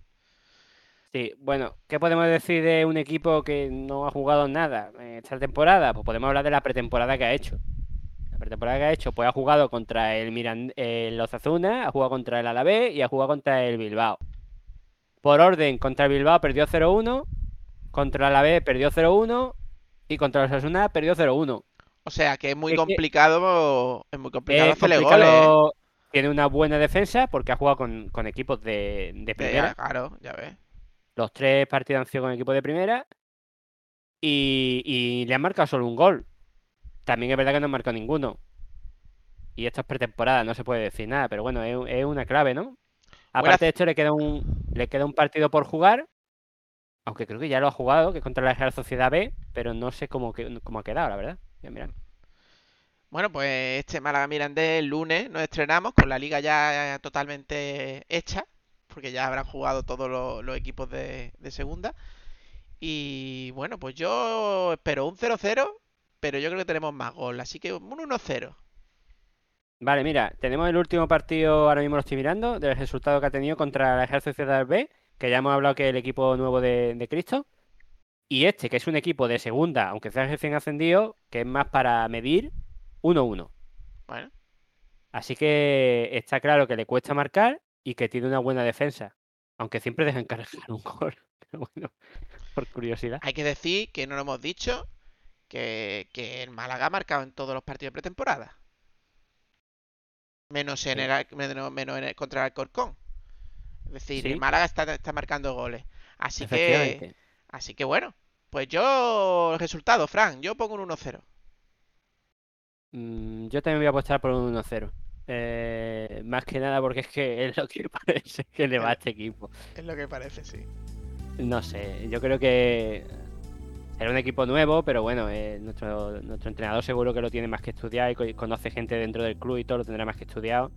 Sí, bueno, ¿qué podemos decir de un equipo que no ha jugado nada eh, esta temporada? Pues podemos hablar de la pretemporada que ha hecho. La pretemporada que ha hecho, pues ha jugado contra el Miran el Osasuna, ha jugado contra el Alavés y ha jugado contra el Bilbao. Por orden, contra el Bilbao perdió 0-1, contra el Alavés perdió 0-1 y contra el Osasuna perdió 0-1. O sea que es muy Es que- complicado, es muy complicado Es hacerle goles. ¿eh? complicado, tiene una buena defensa porque ha jugado con, con equipos de, de Ya, primera. claro, ya ves. Los tres partidos han sido con equipo de primera. Y, y le han marcado solo un gol. También es verdad que no han marcado ninguno. Y esto es pretemporada, no se puede decir nada, pero bueno, es, es una clave, ¿no? Aparte de esto, le queda un, le queda un partido por jugar. Aunque creo que ya lo ha jugado, que es contra la Real Sociedad B, pero no sé cómo, cómo ha quedado, la verdad. Voy a mirar. Bueno, pues este Málaga Mirandés el lunes nos estrenamos con la liga ya totalmente hecha, porque ya habrán jugado todos los, los equipos de, de segunda. Y bueno, pues yo espero un 0-0, pero yo creo que tenemos más gol, así que un 1-0. Vale, mira, tenemos el último partido, ahora mismo lo estoy mirando, del resultado que ha tenido contra la Real Sociedad B, que ya hemos hablado que es el equipo nuevo de, de Cristo. Y este, que es un equipo de segunda, aunque sea recién ascendido, que es más para medir 1-1. Bueno, Así que está claro que le cuesta marcar y que tiene una buena defensa. Aunque siempre dejan cargar un gol. <laughs> Pero bueno, por curiosidad. hay que decir que no lo hemos dicho, que, que el Málaga ha marcado en todos los partidos de pretemporada. Menos en el, menos, menos en el- contra el Alcorcón. Es decir, el. Málaga está, está marcando goles. Así que, así que bueno, pues yo, el resultado, Fran, yo pongo un 1-0. Mm, yo también voy a apostar por un 1-0. Eh, más que nada porque es que <laughs> es lo que parece que le va a este equipo. Es lo que parece, sí. No sé, yo creo que será un equipo nuevo, pero bueno, eh, nuestro, nuestro entrenador seguro que lo tiene más que estudiado y co- conoce gente dentro del club y todo lo tendrá más que estudiado.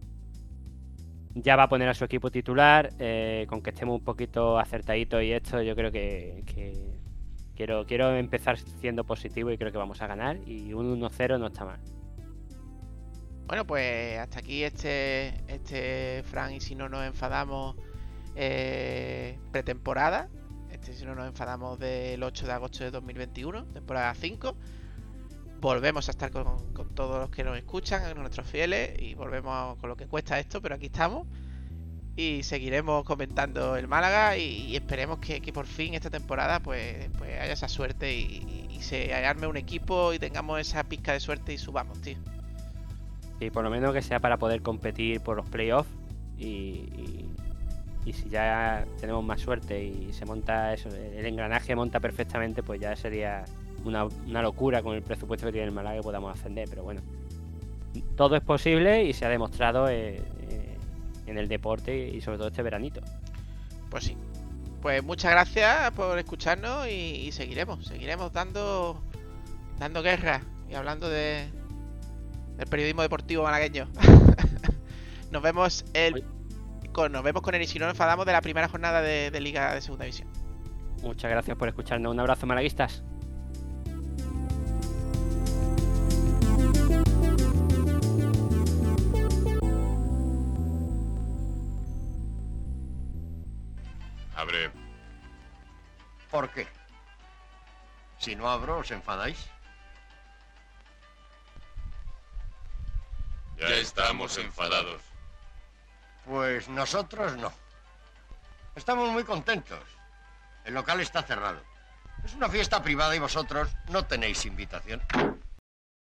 Ya va a poner a su equipo titular, eh, con que estemos un poquito acertaditos y esto, yo creo que, que quiero, quiero empezar siendo positivo y creo que vamos a ganar y un 1-0 no está mal. Bueno, pues hasta aquí este, este Fran y si no nos enfadamos eh, pretemporada. Este si no nos enfadamos del 8 de agosto de 2021, temporada 5. Volvemos a estar con, todos los que nos escuchan, nuestros fieles, y volvemos con lo que cuesta esto, pero aquí estamos. Y seguiremos comentando el Málaga y, y esperemos que, que por fin esta temporada pues, pues haya esa suerte y, y se arme un equipo y tengamos esa pizca de suerte y subamos, tío. Y por lo menos que sea para poder competir por los playoffs y, y, si ya tenemos más suerte y se monta eso, el engranaje monta perfectamente, pues ya sería una, una locura con el presupuesto que tiene el Málaga que podamos ascender. Pero bueno, todo es posible y se ha demostrado eh, eh, en el deporte y sobre todo este veranito. Pues sí. Pues muchas gracias por escucharnos y, y seguiremos, seguiremos dando dando guerra y hablando de el periodismo deportivo malagueño. <laughs> nos vemos el. Con, nos vemos con él y si no nos enfadamos de la primera jornada de, de Liga de Segunda División. Muchas gracias por escucharnos. Un abrazo, malaguistas. Abre. ¿Por qué? Si no abro, os enfadáis. Ya estamos enfadados. Pues nosotros no. Estamos muy contentos. El local está cerrado. Es una fiesta privada y vosotros no tenéis invitación.